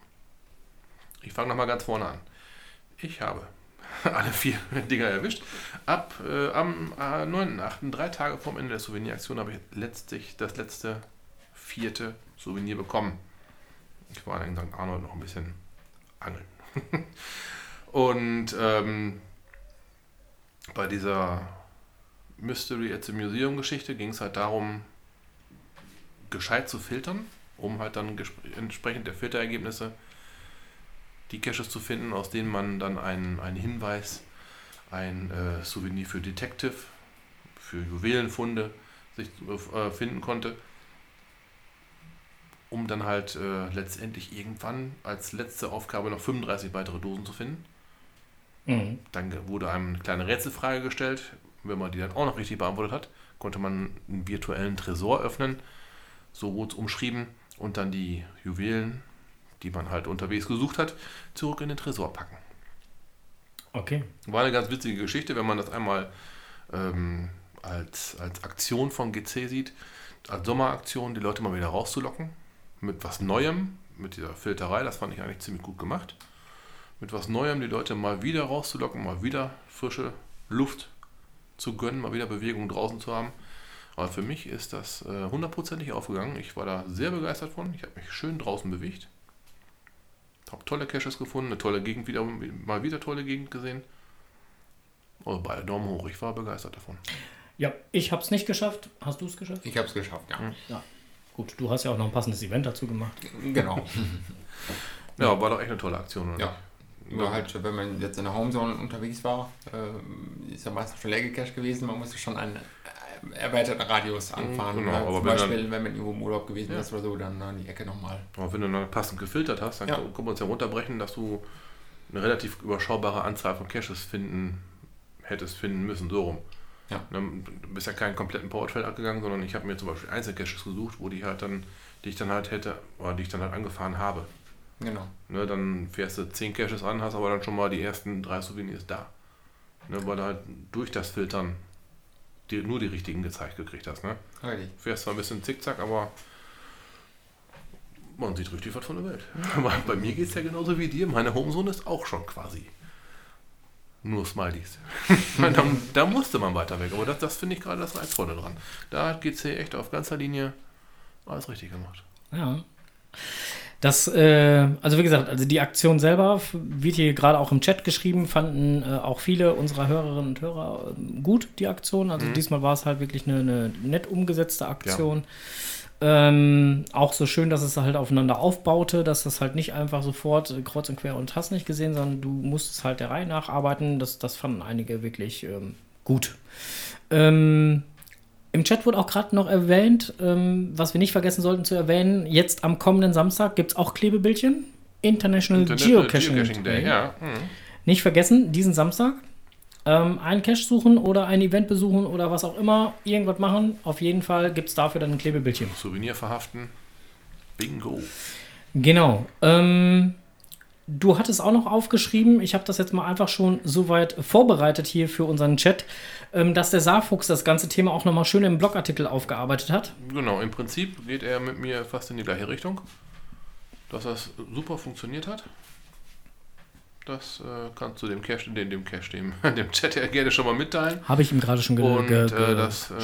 Ich fange nochmal ganz vorne an. Ich habe alle vier Dinger erwischt. Ab äh, am äh, 9.8., drei Tage vorm Ende der Souveniraktion, habe ich letztlich das letzte vierte Souvenir bekommen. Ich war in St. Arnold noch ein bisschen angeln. Und ähm, bei dieser Mystery at the Museum Geschichte ging es halt darum, gescheit zu filtern, um halt dann entsprechend der Filterergebnisse die Caches zu finden, aus denen man dann einen, einen Hinweis, ein äh, Souvenir für Detective, für Juwelenfunde sich äh, finden konnte, um dann halt äh, letztendlich irgendwann als letzte Aufgabe noch 35 weitere Dosen zu finden. Mhm. Dann wurde einem eine kleine Rätselfrage gestellt. Wenn man die dann auch noch richtig beantwortet hat, konnte man einen virtuellen Tresor öffnen. So wurde es umschrieben. Und dann die Juwelen, die man halt unterwegs gesucht hat, zurück in den Tresor packen. Okay. War eine ganz witzige Geschichte, wenn man das einmal ähm, als, als Aktion von GC sieht, als Sommeraktion, die Leute mal wieder rauszulocken. Mit was Neuem, mit dieser Filterei, das fand ich eigentlich ziemlich gut gemacht. Mit was Neuem die Leute mal wieder rauszulocken, mal wieder frische Luft zu gönnen, mal wieder Bewegung draußen zu haben. Aber für mich ist das äh, hundertprozentig aufgegangen. Ich war da sehr begeistert von. Ich habe mich schön draußen bewegt. Habe tolle Caches gefunden, eine tolle Gegend wieder, mal wieder tolle Gegend gesehen. Also beide Daumen hoch, ich war begeistert davon. Ja, ich habe es nicht geschafft. Hast du es geschafft? Ich habe es geschafft, ja. Ja. Gut, du hast ja auch noch ein passendes Event dazu gemacht. Genau. Ja, war doch echt eine tolle Aktion, oder? Ja. Nur halt, wenn man jetzt in der Homezone unterwegs war, äh, ist ja meistens schon leer gecached gewesen. Man musste schon einen äh, erweiterten Radius anfahren. genau, aber zum wenn Beispiel, wenn man irgendwo im Urlaub gewesen Ja. ist oder so, dann an die Ecke nochmal. Aber wenn du dann passend gefiltert hast, dann Ja. können wir uns ja runterbrechen, dass du eine relativ überschaubare Anzahl von Caches finden hättest finden müssen, so rum. Ja. Ne, Du bist ja keinen kompletten Powertrail abgegangen, sondern ich habe mir zum Beispiel Einzelcaches gesucht, wo die halt dann, die ich dann halt hätte, oder die ich dann halt angefahren habe. Genau. Ne, dann fährst du 10 Caches an, hast aber dann schon mal die ersten drei Souvenirs da. Ne, weil du halt durch das Filtern dir nur die richtigen gezeigt gekriegt hast. Ne? Richtig. Fährst zwar ein bisschen zickzack, aber man sieht richtig was von der Welt. Aber Bei mir geht es ja genauso wie dir. Meine Homezone ist auch schon quasi nur Smileys. da, da musste man weiter weg. Aber das, das finde ich gerade das Reizvolle dran. Da hat GC echt auf ganzer Linie alles richtig gemacht. Ja. Das, äh, also wie gesagt, also die Aktion selber wird hier gerade auch im Chat geschrieben, fanden äh, auch viele unserer Hörerinnen und Hörer äh, gut, die Aktion. Also diesmal war es halt wirklich eine, eine nett umgesetzte Aktion. Ähm, auch so schön, dass es halt aufeinander aufbaute, dass das halt nicht einfach sofort äh, kreuz und quer und hast nicht gesehen, sondern du musstest halt der Reihe nacharbeiten. Das, das fanden einige wirklich ähm, gut. Ähm, Im Chat wurde auch gerade noch erwähnt, ähm, was wir nicht vergessen sollten zu erwähnen, jetzt am kommenden Samstag gibt es auch Klebebildchen. International, International Geocaching, Geocaching Day, Day. ja. Mhm. Nicht vergessen, diesen Samstag ähm, einen Cache suchen oder ein Event besuchen oder was auch immer, irgendwas machen. Auf jeden Fall gibt es dafür dann ein Klebebildchen. Souvenir verhaften. Bingo. Genau. Ähm, du hattest auch noch aufgeschrieben, ich habe das jetzt mal einfach schon soweit vorbereitet hier für unseren Chat, ähm, dass der Saarfuchs das ganze Thema auch nochmal schön im Blogartikel aufgearbeitet hat. Genau, im Prinzip geht er mit mir fast in die gleiche Richtung. Dass das super funktioniert hat. Das äh, kannst du dem Cache, dem, dem Cache, dem, dem Chat ja gerne schon mal mitteilen. Habe ich ihm gerade schon ge Und ge äh, das äh,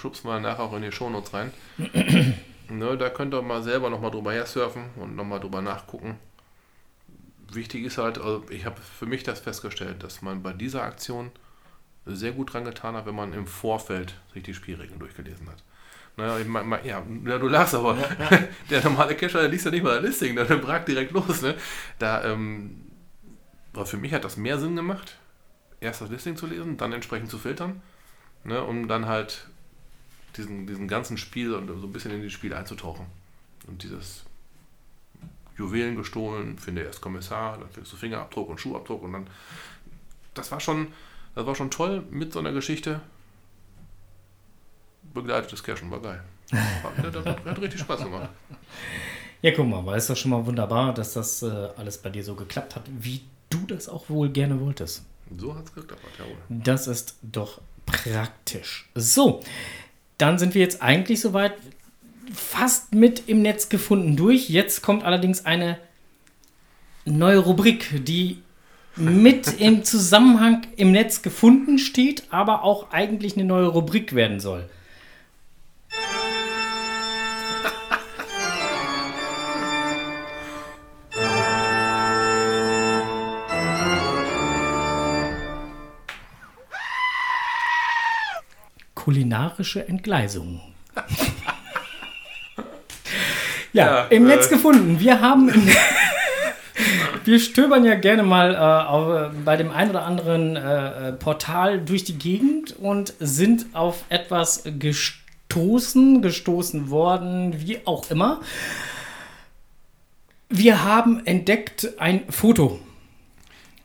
schubst mal nachher auch in die Shownotes rein. ne, da könnt ihr mal selber nochmal drüber her surfen und nochmal drüber nachgucken. Wichtig ist halt, also ich habe für mich das festgestellt, dass man bei dieser Aktion sehr gut dran getan hat, wenn man im Vorfeld sich die Spielregeln durchgelesen hat. Naja, ich mein, mein, ja, ja, du lachst, aber der normale Cacher, der liest ja nicht mal ein Listing, der bragt direkt los. Ne? Da, ähm, für mich hat das mehr Sinn gemacht, erst das Listing zu lesen, dann entsprechend zu filtern, ne, um dann halt diesen, diesen ganzen Spiel und so ein bisschen in das Spiel einzutauchen. Und dieses Juwelen gestohlen, finde erst Kommissar, dann findest du Fingerabdruck und Schuhabdruck und dann. Das war schon, das war schon toll mit so einer Geschichte. Begleitetes Cashen war geil. Hat, hat, hat, richtig Spaß gemacht. Ja, guck mal, aber ist doch schon mal wunderbar, dass das äh, alles bei dir so geklappt hat, wie du das auch wohl gerne wolltest. So hat es geklappt, jawohl. Das ist doch praktisch. So, dann sind wir jetzt eigentlich soweit fast mit im Netz gefunden durch. Jetzt kommt allerdings eine neue Rubrik, die mit im Zusammenhang im Netz gefunden steht, aber auch eigentlich eine neue Rubrik werden soll. Kulinarische Entgleisung. ja, im äh. Netz gefunden. Wir haben. wir stöbern ja gerne mal äh, auf, bei dem ein oder anderen äh, äh, Portal durch die Gegend und sind auf etwas gestoßen, gestoßen worden, wie auch immer. Wir haben entdeckt ein Foto.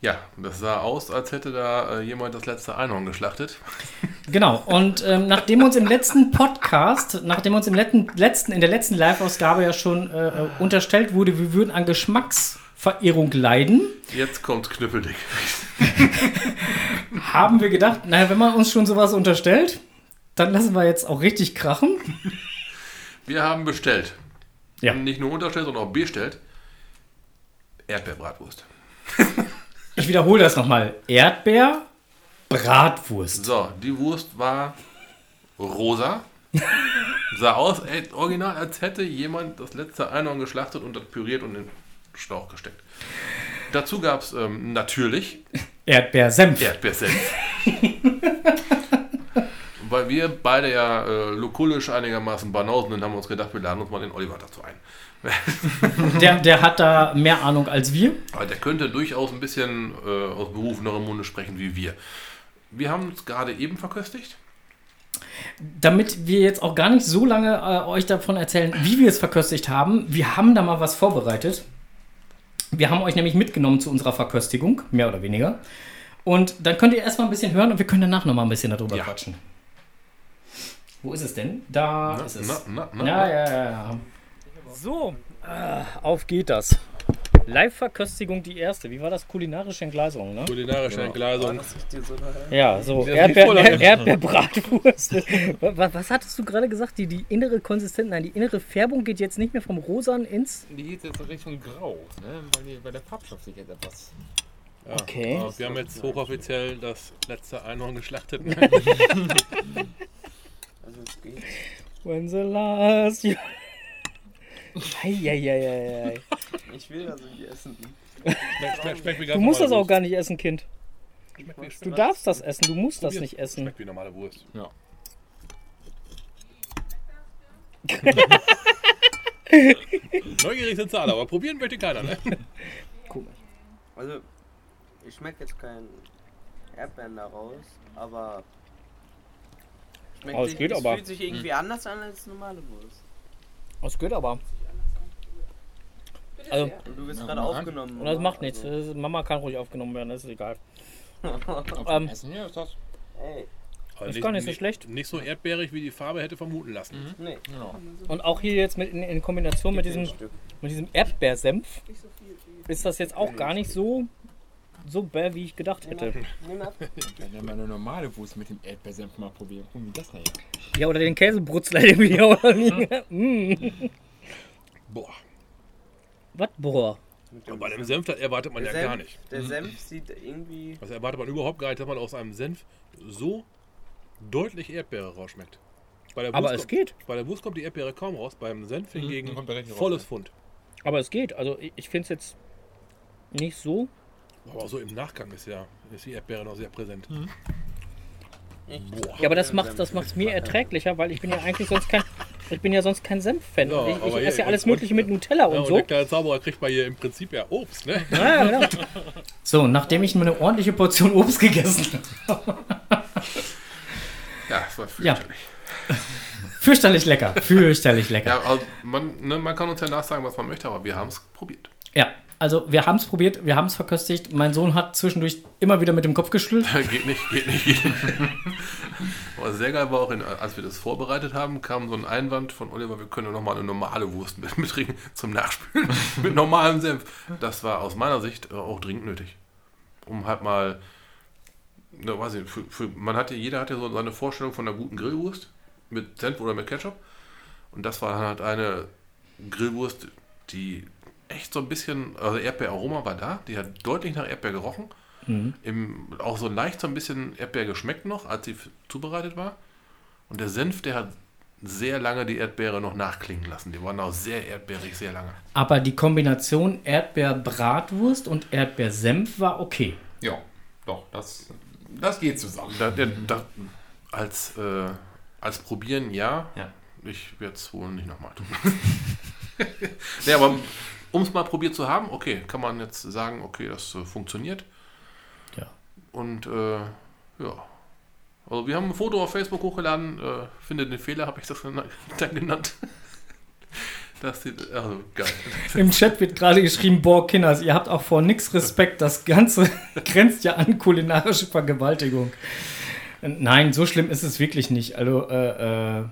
Ja, das sah aus, als hätte da äh, jemand das letzte Einhorn geschlachtet. Genau, und ähm, nachdem uns im letzten Podcast, nachdem uns im letzten, letzten in der letzten Live-Ausgabe ja schon äh, äh, unterstellt wurde, wir würden an Geschmacksverirrung leiden, Jetzt kommt Knüppeldick. haben wir gedacht, naja, wenn man uns schon sowas unterstellt, dann lassen wir jetzt auch richtig krachen. Wir haben bestellt. Ja. Nicht nur unterstellt, sondern auch bestellt. Erdbeerbratwurst. Ich wiederhole das nochmal. Erdbeer, Bratwurst. So, die Wurst war rosa. Sah aus, ey, original, als hätte jemand das letzte Einhorn geschlachtet und das püriert und in den Schlauch gesteckt. Dazu gab es ähm, natürlich Erdbeersenf. Erdbeersenf. Weil wir beide ja äh, lokulisch einigermaßen Banausen sind, haben wir uns gedacht, wir laden uns mal den Oliver dazu ein. Der, der hat da mehr Ahnung als wir. Aber der könnte durchaus ein bisschen äh, aus berufenerem Munde sprechen wie wir. Wir haben uns gerade eben verköstigt. Damit wir jetzt auch gar nicht so lange äh, euch davon erzählen, wie wir es verköstigt haben, wir haben da mal was vorbereitet. Wir haben euch nämlich mitgenommen zu unserer Verköstigung, mehr oder weniger. Und dann könnt ihr erstmal ein bisschen hören und wir können danach nochmal ein bisschen darüber Ja. quatschen. Wo ist es denn? Da Na, ist es. na, na, na, ja, ja, ja, ja. So, äh, auf geht das. Live-Verköstigung die erste. Wie war das? Kulinarische Entgleisung, ne? Kulinarische Entgleisung. Ja, so Das Erdbeer, liegt voll er, Erdbeerbratwurst. was, was hattest du gerade gesagt? Die, die innere Konsistenz, nein, die innere Färbung geht jetzt nicht mehr vom Rosan ins. Die geht jetzt in Richtung Grau, ne? weil, die, weil der Farbstoff sich jetzt etwas. Ja, Okay. aber Wir haben jetzt hochoffiziell das letzte Einhorn geschlachtet. Es geht. When the last you... Eieieiei. Ich will das nicht essen. Schmeckt wie ganz Du musst das auch gar nicht essen, Kind. Du darfst das essen, du musst das nicht essen. Schmeckt wie normale Wurst. Ja. Neugierig sind sie alle, aber probieren möchte keiner, ne? Also, ich schmecke jetzt keinen Erdbeeren daraus, aber Schmeckt Oh, es geht es aber. fühlt sich irgendwie anders an als normale Wurst. Das geht aber. Also, du wirst gerade aufgenommen. und das macht nichts. Also, Das- Mama kann ruhig aufgenommen werden, das ist egal. Ähm, Essen hier ist das. ey, Aber Ist gar nicht so schlecht. Nicht so erdbeerig, wie die Farbe hätte vermuten lassen. nee. Genau. Und auch hier jetzt mit in, in Kombination mit diesem, mit diesem Erdbeersenf ist das jetzt auch gar nicht so, so bäh, wie ich gedacht hätte. Nimm ab. Mal eine normale Wurst mit dem Erdbeersenf mal probieren. Gucken, wie das da ist. Ja, oder den Käsebrutzler, den wir hier auch liegen. mm. Boah. Was, boah. Und bei einem Senf, das erwartet man ja Der Senf, gar nicht. Der Senf sieht irgendwie. Das erwartet man überhaupt gar nicht, dass man aus einem Senf so deutlich Erdbeere rausschmeckt. Bei der Aber Wurst es kommt, geht. Bei der Wurst kommt die Erdbeere kaum raus, beim Senf hingegen kommt er richtig raus, volles ja. Pfund. Aber es geht. Also ich, ich finde es jetzt nicht so. Aber so im Nachgang ist ja ist die Erdbeere noch sehr präsent. Ja, aber das macht das macht's mir erträglicher, weil ich bin ja eigentlich sonst kein ich bin ja sonst kein Senf-Fan. Ja, ich ich esse ja alles und- Mögliche mit Nutella Ja, und und so. der Zauberer kriegt mal hier im Prinzip ja Obst, ne? Ja, genau. So, nachdem ich mir eine ordentliche Portion Obst gegessen habe. Ja, das war Ja. fürchterlich. Fürchterlich lecker. Fürchterlich lecker. Ja, also man, ne, man kann uns ja nachsagen, was man möchte, aber wir haben es probiert. Ja, also wir haben es probiert, wir haben es verköstigt. Mein Sohn hat zwischendurch immer wieder mit dem Kopf geschüttelt. geht nicht, geht nicht, geht nicht. Aber sehr geil war auch, in, als wir das vorbereitet haben, kam so ein Einwand von Oliver, wir können noch mal eine normale Wurst mit, mitbringen zum Nachspülen mit normalem Senf. Das war aus meiner Sicht äh, auch dringend nötig. Um halt mal, ne, weiß ich, für, für, man hatte, jeder hatte so seine Vorstellung von einer guten Grillwurst mit Senf oder mit Ketchup. Und das war halt eine Grillwurst, die echt so ein bisschen, also Erdbeeraroma war da, die hat deutlich nach Erdbeer gerochen. Im, auch so leicht so ein bisschen Erdbeer geschmeckt noch, als sie zubereitet war. Und der Senf, der hat sehr lange die Erdbeere noch nachklingen lassen. Die waren auch sehr erdbeerig, sehr lange. Aber die Kombination Erdbeer-Bratwurst und Erdbeersenf war okay. Ja, doch, das, das geht zusammen. Da, der, da, als, äh, als Probieren ja. Ja. Ich werde es wohl nicht nochmal tun. nee, aber um es mal probiert zu haben, okay, kann man jetzt sagen, okay, das äh, funktioniert. Ja. Und äh, ja. Also wir haben ein Foto auf Facebook hochgeladen, äh, finde den Fehler, habe ich das dann genannt. Das sieht, also geil. Im Chat wird gerade geschrieben, boah, Kinders, ihr habt auch vor nix Respekt. Das Ganze grenzt ja an kulinarische Vergewaltigung. Nein, so schlimm ist es wirklich nicht. Also, äh, äh,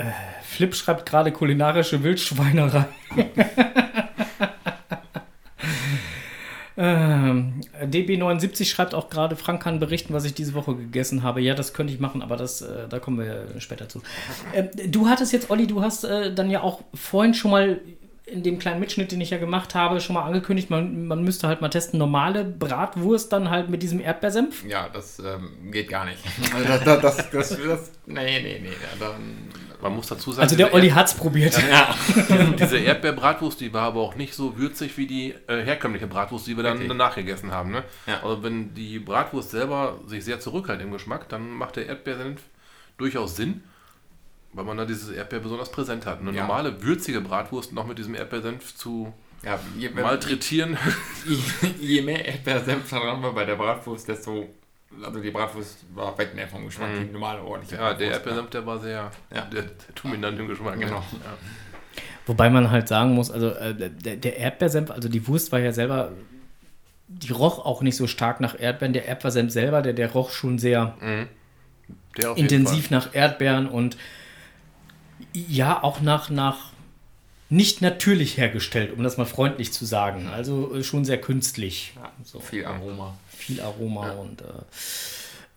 äh, Flip schreibt gerade kulinarische Wildschweinerei. ähm, DB79 schreibt auch gerade, Frank kann berichten, was ich diese Woche gegessen habe. Ja, das könnte ich machen, aber das, äh, da kommen wir später zu. Ähm, du hattest jetzt, Olli, du hast äh, dann ja auch vorhin schon mal in dem kleinen Mitschnitt, den ich ja gemacht habe, schon mal angekündigt, man, man müsste halt mal testen, normale Bratwurst dann halt mit diesem Erdbeersenf. Ja, das ähm, geht gar nicht. Also das, das, das, das, das, nee, nee, nee. Dann, Man muss dazu sagen, Also der diese Olli hat's probiert. ja. Diese Erdbeerbratwurst, die war aber auch nicht so würzig wie die äh, herkömmliche Bratwurst, die wir dann Okay. danach gegessen haben. Ne? Ja. Also wenn die Bratwurst selber sich sehr zurückhält im Geschmack, dann macht der Erdbeersenf durchaus Sinn, weil man da dieses Erdbeer besonders präsent hat. Eine Ja. normale, würzige Bratwurst noch mit diesem Erdbeersenf zu ja je, malträtieren. je, je mehr Erdbeersenf dran war bei der Bratwurst, desto. Also die Bratwurst war weg mehr vom Geschmack, die normale ordentliche ja, der Bratwurst, Erdbeersenf, der war sehr Ja. der, der dominant im Geschmack. Genau. Ja. Wobei man halt sagen muss, also äh, der, der Erdbeersenf, also die Wurst war ja selber, die roch auch nicht so stark nach Erdbeeren. Der Erdbeersenf selber, der, der roch schon sehr jeden intensiv nach Erdbeeren und ja, auch nach, nach nicht natürlich hergestellt, um das mal freundlich zu sagen. Also äh, schon sehr künstlich. Ja, So. Viel Aroma. Viel Aroma und äh,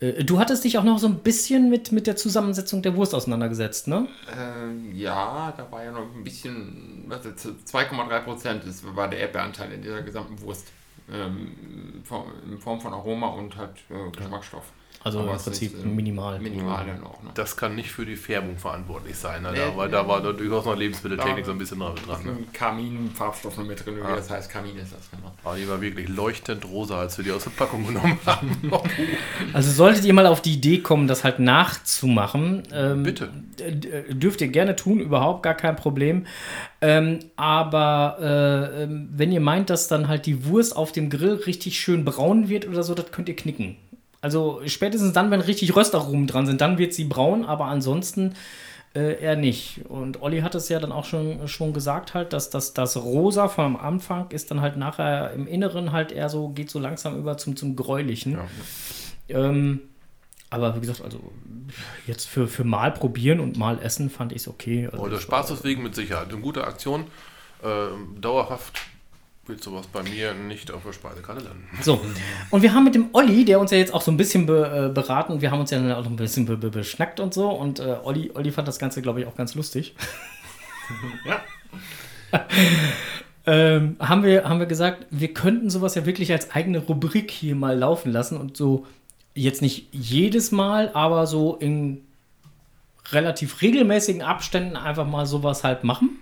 äh, du hattest dich auch noch so ein bisschen mit, mit der Zusammensetzung der Wurst auseinandergesetzt, ne? Ähm, ja, da war ja noch ein bisschen, was jetzt, 2,3 Prozent ist, war der Erdbeeranteil in dieser gesamten Wurst. Ähm, in Form von Aroma und halt äh, Geschmacksstoff. Also Aber im Prinzip ist, ähm, minimal. Minimal dann auch. Ne? Das kann nicht für die Färbung verantwortlich sein, ne? Nee, da, weil nee. da war da durchaus noch Lebensmitteltechnik so ein bisschen dran. dran ne? Kamin-Farbstoff noch mit drin, wie Ah. das heißt, Kamin ist das, genau. Aber die war wirklich leuchtend rosa, als wir die aus der Packung genommen haben. Also solltet ihr mal auf die Idee kommen, das halt nachzumachen, ähm, Bitte. dürft ihr gerne tun, überhaupt gar kein Problem. Ähm, aber äh, ähm, wenn ihr meint, dass dann halt die Wurst auf dem Grill richtig schön braun wird oder so, das könnt ihr knicken. Also spätestens dann, wenn richtig Röstaromen dran sind, dann wird sie braun, aber ansonsten äh, eher nicht. Und Olli hat es ja dann auch schon, schon gesagt halt, dass das, das Rosa vom Anfang ist dann halt nachher im Inneren halt eher so, geht so langsam über zum, zum Gräulichen. Ähm, aber wie gesagt, also jetzt für, für mal probieren und mal essen fand ich es okay. Also, Oh, der Spaß deswegen mit Sicherheit. Eine gute Aktion. Ähm, dauerhaft wird sowas bei mir nicht auf der Speisekarte landen. So, und wir haben mit dem Olli, der uns ja jetzt auch so ein bisschen be, äh, beraten, wir haben uns ja dann auch noch ein bisschen be, be, beschnackt und so. Und äh, Olli, Olli fand das Ganze, glaube ich, auch ganz lustig. ähm, haben, wir, haben wir gesagt, wir könnten sowas ja wirklich als eigene Rubrik hier mal laufen lassen und so jetzt nicht jedes Mal, aber so in relativ regelmäßigen Abständen einfach mal sowas halt machen.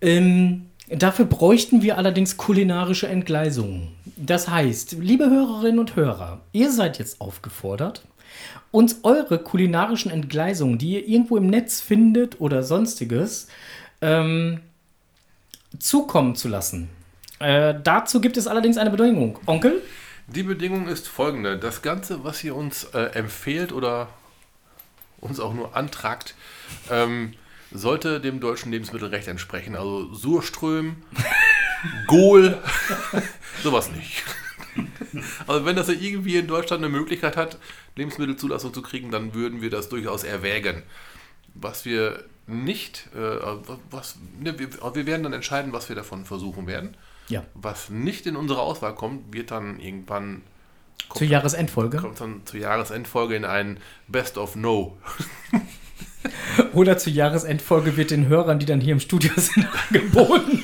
Ähm, dafür bräuchten wir allerdings kulinarische Entgleisungen. Das heißt, liebe Hörerinnen und Hörer, ihr seid jetzt aufgefordert, uns eure kulinarischen Entgleisungen, die ihr irgendwo im Netz findet oder sonstiges, ähm, zukommen zu lassen. Äh, dazu gibt es allerdings eine Bedingung. Onkel? Die Bedingung ist folgende. Das Ganze, was ihr uns äh, empfehlt oder uns auch nur antragt, ähm, sollte dem deutschen Lebensmittelrecht entsprechen. Also Surström, Gol, sowas nicht. Also wenn das ja irgendwie in Deutschland eine Möglichkeit hat, Lebensmittelzulassung zu kriegen, dann würden wir das durchaus erwägen. Was wir nicht, äh, was, ne, wir, wir werden dann entscheiden, was wir davon versuchen werden. Ja. Was nicht in unsere Auswahl kommt, wird dann irgendwann Zur Jahresendfolge. kommt dann zur Jahresendfolge in ein Best of No. Oder zur Jahresendfolge wird den Hörern, die dann hier im Studio sind, angeboten.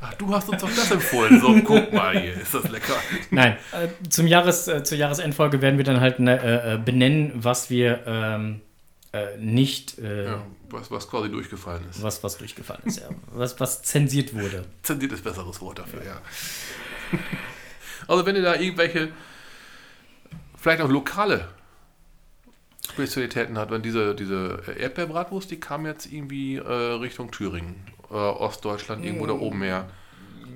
Ach, du hast uns doch das empfohlen. So, guck mal hier, ist das lecker. Nein, äh, zum Jahres, äh, zur Jahresendfolge werden wir dann halt ne, äh, äh, benennen, was wir ähm, äh, nicht, äh, Ja, was, was quasi durchgefallen ist. was, was durchgefallen ist, ja. was, was zensiert wurde. Zensiert ist besseres Wort dafür, ja. Also wenn ihr da irgendwelche, vielleicht auch lokale Spezialitäten habt, wenn diese, diese Erdbeerbratwurst, die kam jetzt irgendwie äh, Richtung Thüringen, äh, Ostdeutschland, irgendwo da oben her.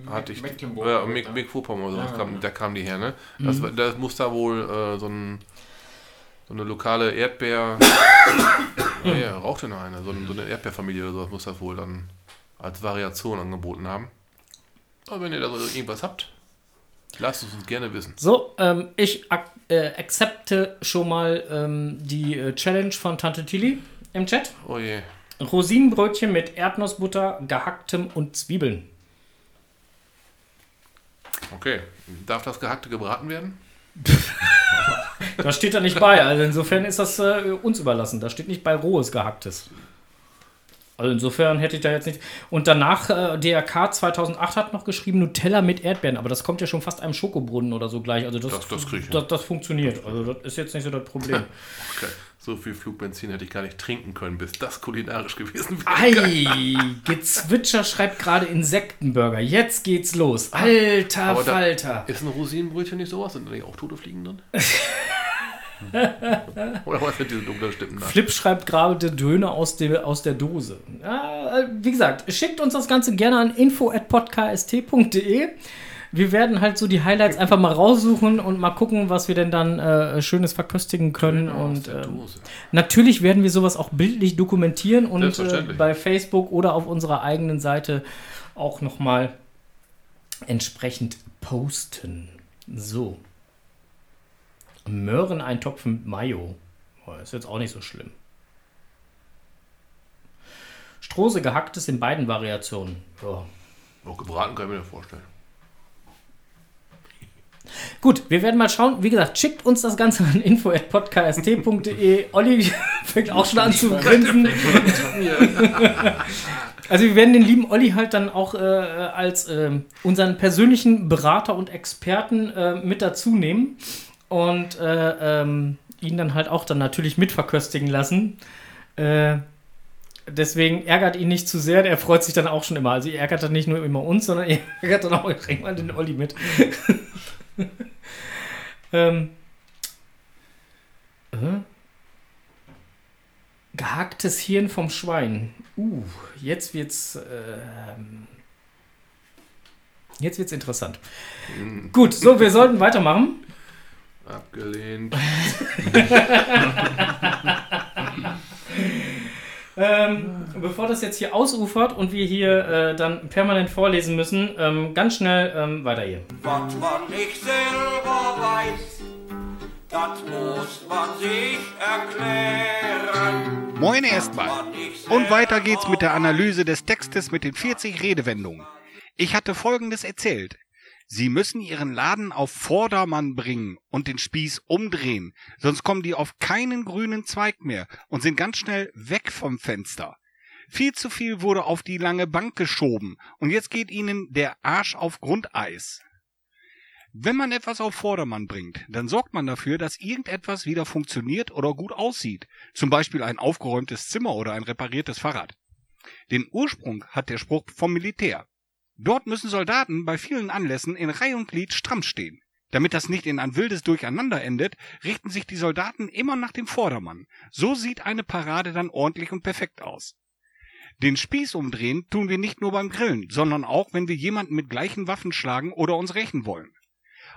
Hatte ich, Mecklenburg, ja, oder? Meck- Mecklenburg-Vorpommern oder sowas, Ja. kam, da kam die her, ne? Das, war- das muss da wohl äh, so, ein, so eine lokale Erdbeer, ja, ja, rauchte noch eine, so, so eine Erdbeerfamilie oder sowas muss das wohl dann als Variation angeboten haben. Aber wenn ihr da so irgendwas habt, lasst es uns gerne wissen. So, ähm, ich ak äh, akzepte schon mal ähm, die äh, Challenge von Tante Tilly im Chat. Oh je. Rosinenbrötchen mit Erdnussbutter, gehacktem und Zwiebeln. Okay. Darf das Gehackte gebraten werden? Das steht da nicht bei. Also insofern ist das äh, uns überlassen. Da steht nicht bei rohes Gehacktes. Also insofern hätte ich da jetzt nicht. Und danach, äh, DRK 2008 hat noch geschrieben Nutella mit Erdbeeren, aber das kommt ja schon fast einem Schokobrunnen oder so gleich. Also das, Das- das krieg ich das, das funktioniert. Also das ist jetzt nicht so das Problem. Okay. So viel Flugbenzin hätte ich gar nicht trinken können, bis das kulinarisch gewesen wäre. Ei, Gezwitscher schreibt gerade Insektenburger. Jetzt geht's los. Alter Aber da- Falter. Ist ein Rosinenbrötchen nicht sowas? Sind da nicht auch tote Fliegen drin? Oder was sind diese dunklen Stimmen da? Flip schreibt gerade Döner aus der, aus der Dose. Ja, äh, wie gesagt, schickt uns das Ganze gerne an info.podkst.de. Wir werden halt so die Highlights einfach mal raussuchen und mal gucken, was wir denn dann äh, Schönes verköstigen können. Aus und der Dose. natürlich werden wir sowas auch bildlich dokumentieren und äh, bei Facebook oder auf unserer eigenen Seite auch nochmal entsprechend posten. So. Möhreneintopf mit Mayo. Oh, ist jetzt auch nicht so schlimm. Strose gehacktes in beiden Variationen. Ja. Auch gebraten kann ich mir das vorstellen. Gut, wir werden mal schauen. Wie gesagt, schickt uns das Ganze an info.podcast.de. Olli fängt auch schon an zu grinsen. Also wir werden den lieben Olli halt dann auch äh, als ähm, unseren persönlichen Berater und Experten äh, mit dazu nehmen und äh, ähm, ihn dann halt auch dann natürlich mitverköstigen lassen. Äh, deswegen ärgert ihn nicht zu sehr, der freut sich dann auch schon immer. Also ihr ärgert dann nicht nur immer uns, sondern ihr ärgert dann auch irgendwann den Olli mit. ähm, äh? Gehacktes Hirn vom Schwein. Uh, jetzt wird's. ähm, jetzt wird's interessant. Gut, so, wir sollten weitermachen. Abgelehnt. Ähm, bevor das jetzt hier ausufert und wir hier äh, dann permanent vorlesen müssen, ähm, ganz schnell ähm, weiter hier. Was man nicht selber weiß, das muss man sich erklären. Moin erstmal. Und weiter geht's mit der Analyse des Textes mit den 40 Redewendungen. Ich hatte folgendes erzählt. Sie müssen Ihren Laden auf Vordermann bringen und den Spieß umdrehen, sonst kommen die auf keinen grünen Zweig mehr und sind ganz schnell weg vom Fenster. Viel zu viel wurde auf die lange Bank geschoben und jetzt geht Ihnen der Arsch auf Grundeis. Wenn man etwas auf Vordermann bringt, dann sorgt man dafür, dass irgendetwas wieder funktioniert oder gut aussieht. Zum Beispiel ein aufgeräumtes Zimmer oder ein repariertes Fahrrad. Den Ursprung hat der Spruch vom Militär. Dort müssen Soldaten bei vielen Anlässen in Reih und Glied stramm stehen. Damit das nicht in ein wildes Durcheinander endet, richten sich die Soldaten immer nach dem Vordermann. So sieht eine Parade dann ordentlich und perfekt aus. Den Spieß umdrehen tun wir nicht nur beim Grillen, sondern auch, wenn wir jemanden mit gleichen Waffen schlagen oder uns rächen wollen.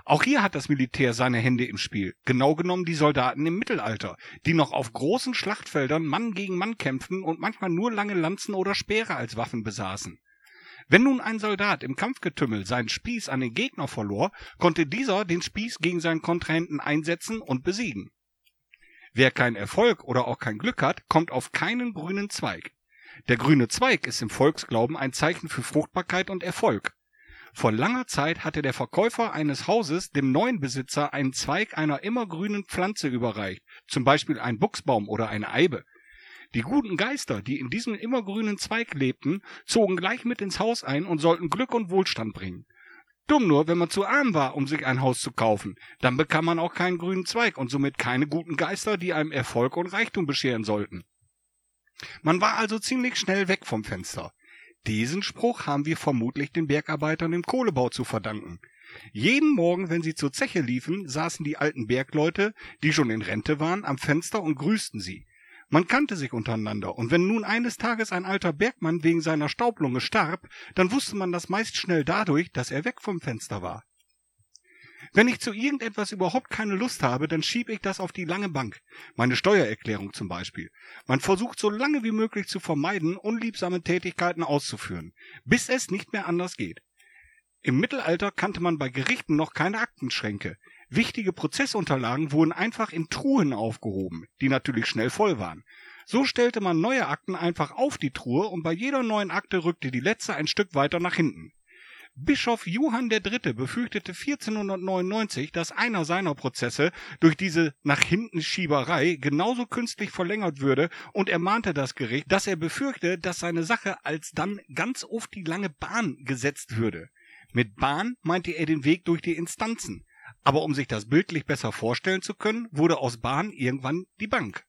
Auch hier hat das Militär seine Hände im Spiel, genau genommen die Soldaten im Mittelalter, die noch auf großen Schlachtfeldern Mann gegen Mann kämpften und manchmal nur lange Lanzen oder Speere als Waffen besaßen. Wenn nun ein Soldat im Kampfgetümmel seinen Spieß an den Gegner verlor, konnte dieser den Spieß gegen seinen Kontrahenten einsetzen und besiegen. Wer keinen Erfolg oder auch kein Glück hat, kommt auf keinen grünen Zweig. Der grüne Zweig ist im Volksglauben ein Zeichen für Fruchtbarkeit und Erfolg. Vor langer Zeit hatte der Verkäufer eines Hauses dem neuen Besitzer einen Zweig einer immergrünen Pflanze überreicht, zum Beispiel ein Buchsbaum oder eine Eibe. Die guten Geister, die in diesem immergrünen Zweig lebten, zogen gleich mit ins Haus ein und sollten Glück und Wohlstand bringen. Dumm nur, wenn man zu arm war, um sich ein Haus zu kaufen, dann bekam man auch keinen grünen Zweig und somit keine guten Geister, die einem Erfolg und Reichtum bescheren sollten. Man war also ziemlich schnell weg vom Fenster. Diesen Spruch haben wir vermutlich den Bergarbeitern im Kohlebau zu verdanken. Jeden Morgen, wenn sie zur Zeche liefen, saßen die alten Bergleute, die schon in Rente waren, am Fenster und grüßten sie. Man kannte sich untereinander, und wenn nun eines Tages ein alter Bergmann wegen seiner Staublunge starb, dann wusste man das meist schnell dadurch, dass er weg vom Fenster war. Wenn ich zu irgendetwas überhaupt keine Lust habe, dann schiebe ich das auf die lange Bank. Meine Steuererklärung zum Beispiel. Man versucht so lange wie möglich zu vermeiden, unliebsame Tätigkeiten auszuführen, bis es nicht mehr anders geht. Im Mittelalter kannte man bei Gerichten noch keine Aktenschränke. Wichtige Prozessunterlagen wurden einfach in Truhen aufgehoben, die natürlich schnell voll waren. So stellte man neue Akten einfach auf die Truhe und bei jeder neuen Akte rückte die letzte ein Stück weiter nach hinten. Bischof Johann III. befürchtete 1499, dass einer seiner Prozesse durch diese nach hinten Schieberei genauso künstlich verlängert würde und ermahnte das Gericht, dass er befürchte, dass seine Sache alsdann ganz auf die lange Bahn gesetzt würde. Mit Bahn meinte er den Weg durch die Instanzen. Aber um sich das bildlich besser vorstellen zu können, wurde aus Bahn irgendwann die Bank.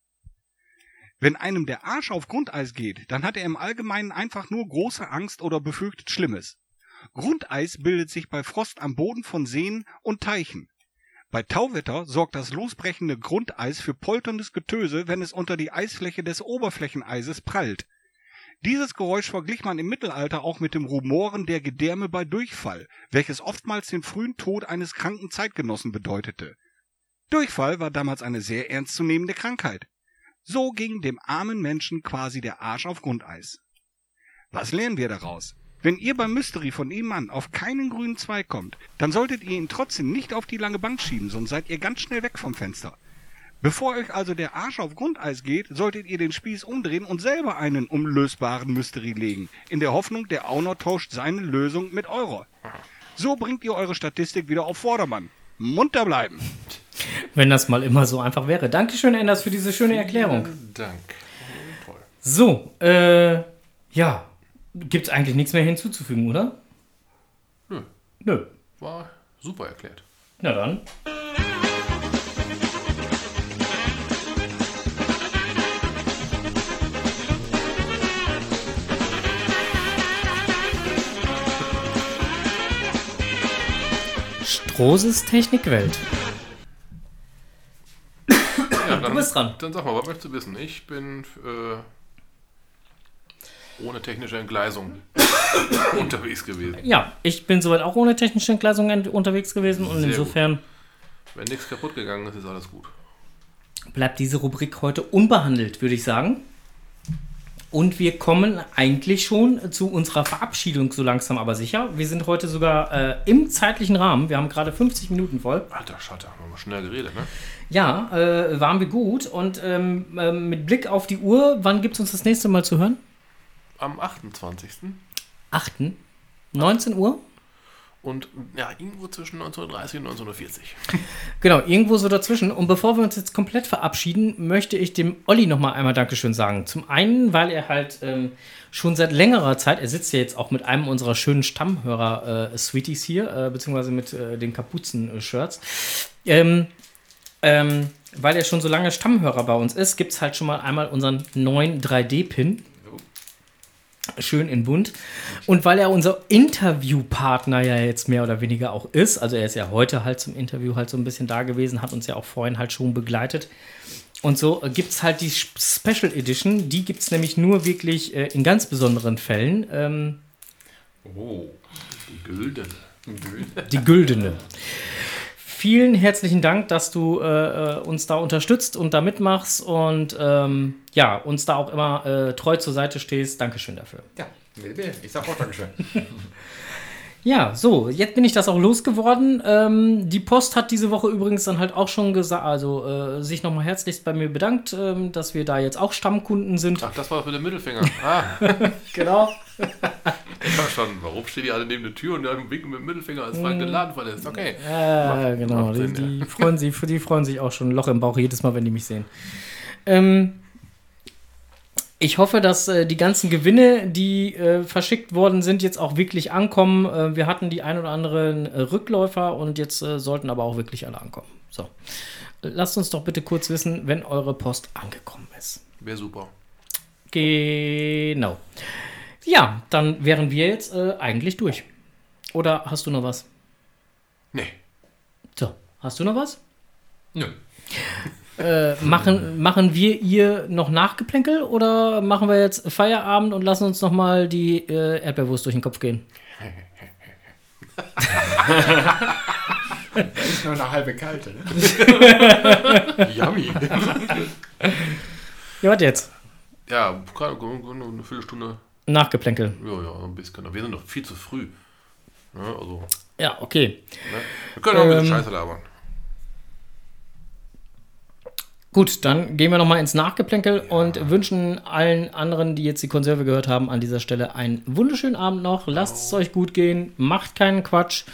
Wenn einem der Arsch auf Grundeis geht, dann hat er im Allgemeinen einfach nur große Angst oder befürchtet Schlimmes. Grundeis bildet sich bei Frost am Boden von Seen und Teichen. Bei Tauwetter sorgt das losbrechende Grundeis für polterndes Getöse, wenn es unter die Eisfläche des Oberflächeneises prallt. Dieses Geräusch verglich man im Mittelalter auch mit dem Rumoren der Gedärme bei Durchfall, welches oftmals den frühen Tod eines kranken Zeitgenossen bedeutete. Durchfall war damals eine sehr ernstzunehmende Krankheit. So ging dem armen Menschen quasi der Arsch auf Grundeis. Was lernen wir daraus? Wenn ihr beim Mystery von ihm an auf keinen grünen Zweig kommt, dann solltet ihr ihn trotzdem nicht auf die lange Bank schieben, sonst seid ihr ganz schnell weg vom Fenster. Bevor euch also der Arsch auf Grundeis geht, solltet ihr den Spieß umdrehen und selber einen unlösbaren Mystery legen, in der Hoffnung, der Owner tauscht seine Lösung mit eurer. So bringt ihr eure Statistik wieder auf Vordermann. Munter bleiben. Wenn das mal immer so einfach wäre. Dankeschön, Enders, für diese schöne Erklärung. Vielen Dank. Toll. So, äh, ja. Gibt's eigentlich nichts mehr hinzuzufügen, oder? Nö, Nö. war super erklärt. Na dann. Strohses Technikwelt. Ja, dann, bist dran. Dann sag mal, was möchtest du wissen? Ich bin äh, ohne technische Entgleisung unterwegs gewesen. Ja, ich bin soweit auch ohne technische Entgleisung ent- unterwegs gewesen und Sehr insofern. Wenn nichts kaputt gegangen ist, ist alles gut. bleibt diese Rubrik heute unbehandelt, würde ich sagen. Und wir kommen eigentlich schon zu unserer Verabschiedung so langsam aber sicher. Wir sind heute sogar äh, im zeitlichen Rahmen. Wir haben gerade 50 Minuten voll. Alter Schatter, haben wir schnell geredet, ne? Ja, äh, waren wir gut. Und ähm, ähm, mit Blick auf die Uhr, wann gibt es uns das nächste Mal zu hören? Am 28. 8. 19 Uhr? Und ja, irgendwo zwischen 1930 und 1940. Genau, irgendwo so dazwischen. Und bevor wir uns jetzt komplett verabschieden, möchte ich dem Olli noch mal einmal Dankeschön sagen. Zum einen, weil er halt ähm, schon seit längerer Zeit, er sitzt ja jetzt auch mit einem unserer schönen Stammhörer-Sweeties hier, äh, beziehungsweise mit äh, den Kapuzen-Shirts. Ähm, ähm, weil er schon so lange Stammhörer bei uns ist, gibt es halt schon mal einmal unseren neuen 3D-Pin. Schön in bunt. Und weil er unser Interviewpartner ja jetzt mehr oder weniger auch ist, also er ist ja heute halt zum Interview halt so ein bisschen da gewesen, hat uns ja auch vorhin halt schon begleitet. Und so gibt es halt die Special Edition, die gibt es nämlich nur wirklich äh, in ganz besonderen Fällen. Ähm, Oh. Die Güldene. die güldene. Vielen herzlichen Dank, dass du äh, äh, uns da unterstützt und da mitmachst und ähm, ja, uns da auch immer äh, treu zur Seite stehst. Dankeschön dafür. Ja, ich sag auch Dankeschön. Ja, so, jetzt bin ich das auch losgeworden. Ähm, die Post hat diese Woche übrigens dann halt auch schon gesagt, also äh, sich nochmal herzlichst bei mir bedankt, ähm, dass wir da jetzt auch Stammkunden sind. Ach, das war für den Mittelfinger. Ah, Genau. ich verstanden. Warum stehen die alle neben der Tür und dann winken mit dem Mittelfinger, als Frank den Laden verlässt? Okay. Äh, genau. macht Die, Sinn, die, freuen sich, die freuen sich auch schon ein Loch im Bauch jedes Mal, wenn die mich sehen. Ähm, ich hoffe, dass äh, die ganzen Gewinne, die äh, verschickt worden sind, jetzt auch wirklich ankommen. Äh, wir hatten die ein oder anderen äh, Rückläufer und jetzt äh, sollten aber auch wirklich alle ankommen. So. Lasst uns doch bitte kurz wissen, wenn eure Post angekommen ist. Wäre super. Genau. Ja, dann wären wir jetzt äh, eigentlich durch. Oder hast du noch was? Nee. So, hast du noch was? Nö. Äh, machen, machen wir ihr noch Nachgeplänkel oder machen wir jetzt Feierabend und lassen uns noch mal die äh, Erdbeerwurst durch den Kopf gehen? Ist nur eine halbe kalte, ne? Yummy. Ja, was jetzt? ja, gerade nur eine Viertelstunde. Nachgeplänkel. Ja, ja, ein bisschen. Wir sind noch viel zu früh. Ne, also, Ja, okay. ne? Wir können auch ein bisschen Ähm, Scheiße labern. Gut, dann gehen wir noch mal ins Nachgeplänkel und wünschen allen anderen, die jetzt die Konserve gehört haben, an dieser Stelle einen wunderschönen Abend noch. Lasst es euch gut gehen, macht keinen Quatsch.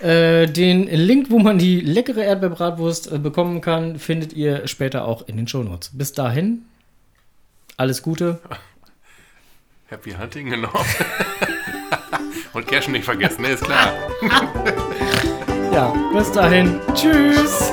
Äh, den Link, wo man die leckere Erdbeerbratwurst äh, bekommen kann, findet ihr später auch in den Shownotes. Bis dahin, alles Gute. Happy Hunting, genau. Und Cashen nicht vergessen, ne, ist klar. Ja, bis dahin. Tschüss.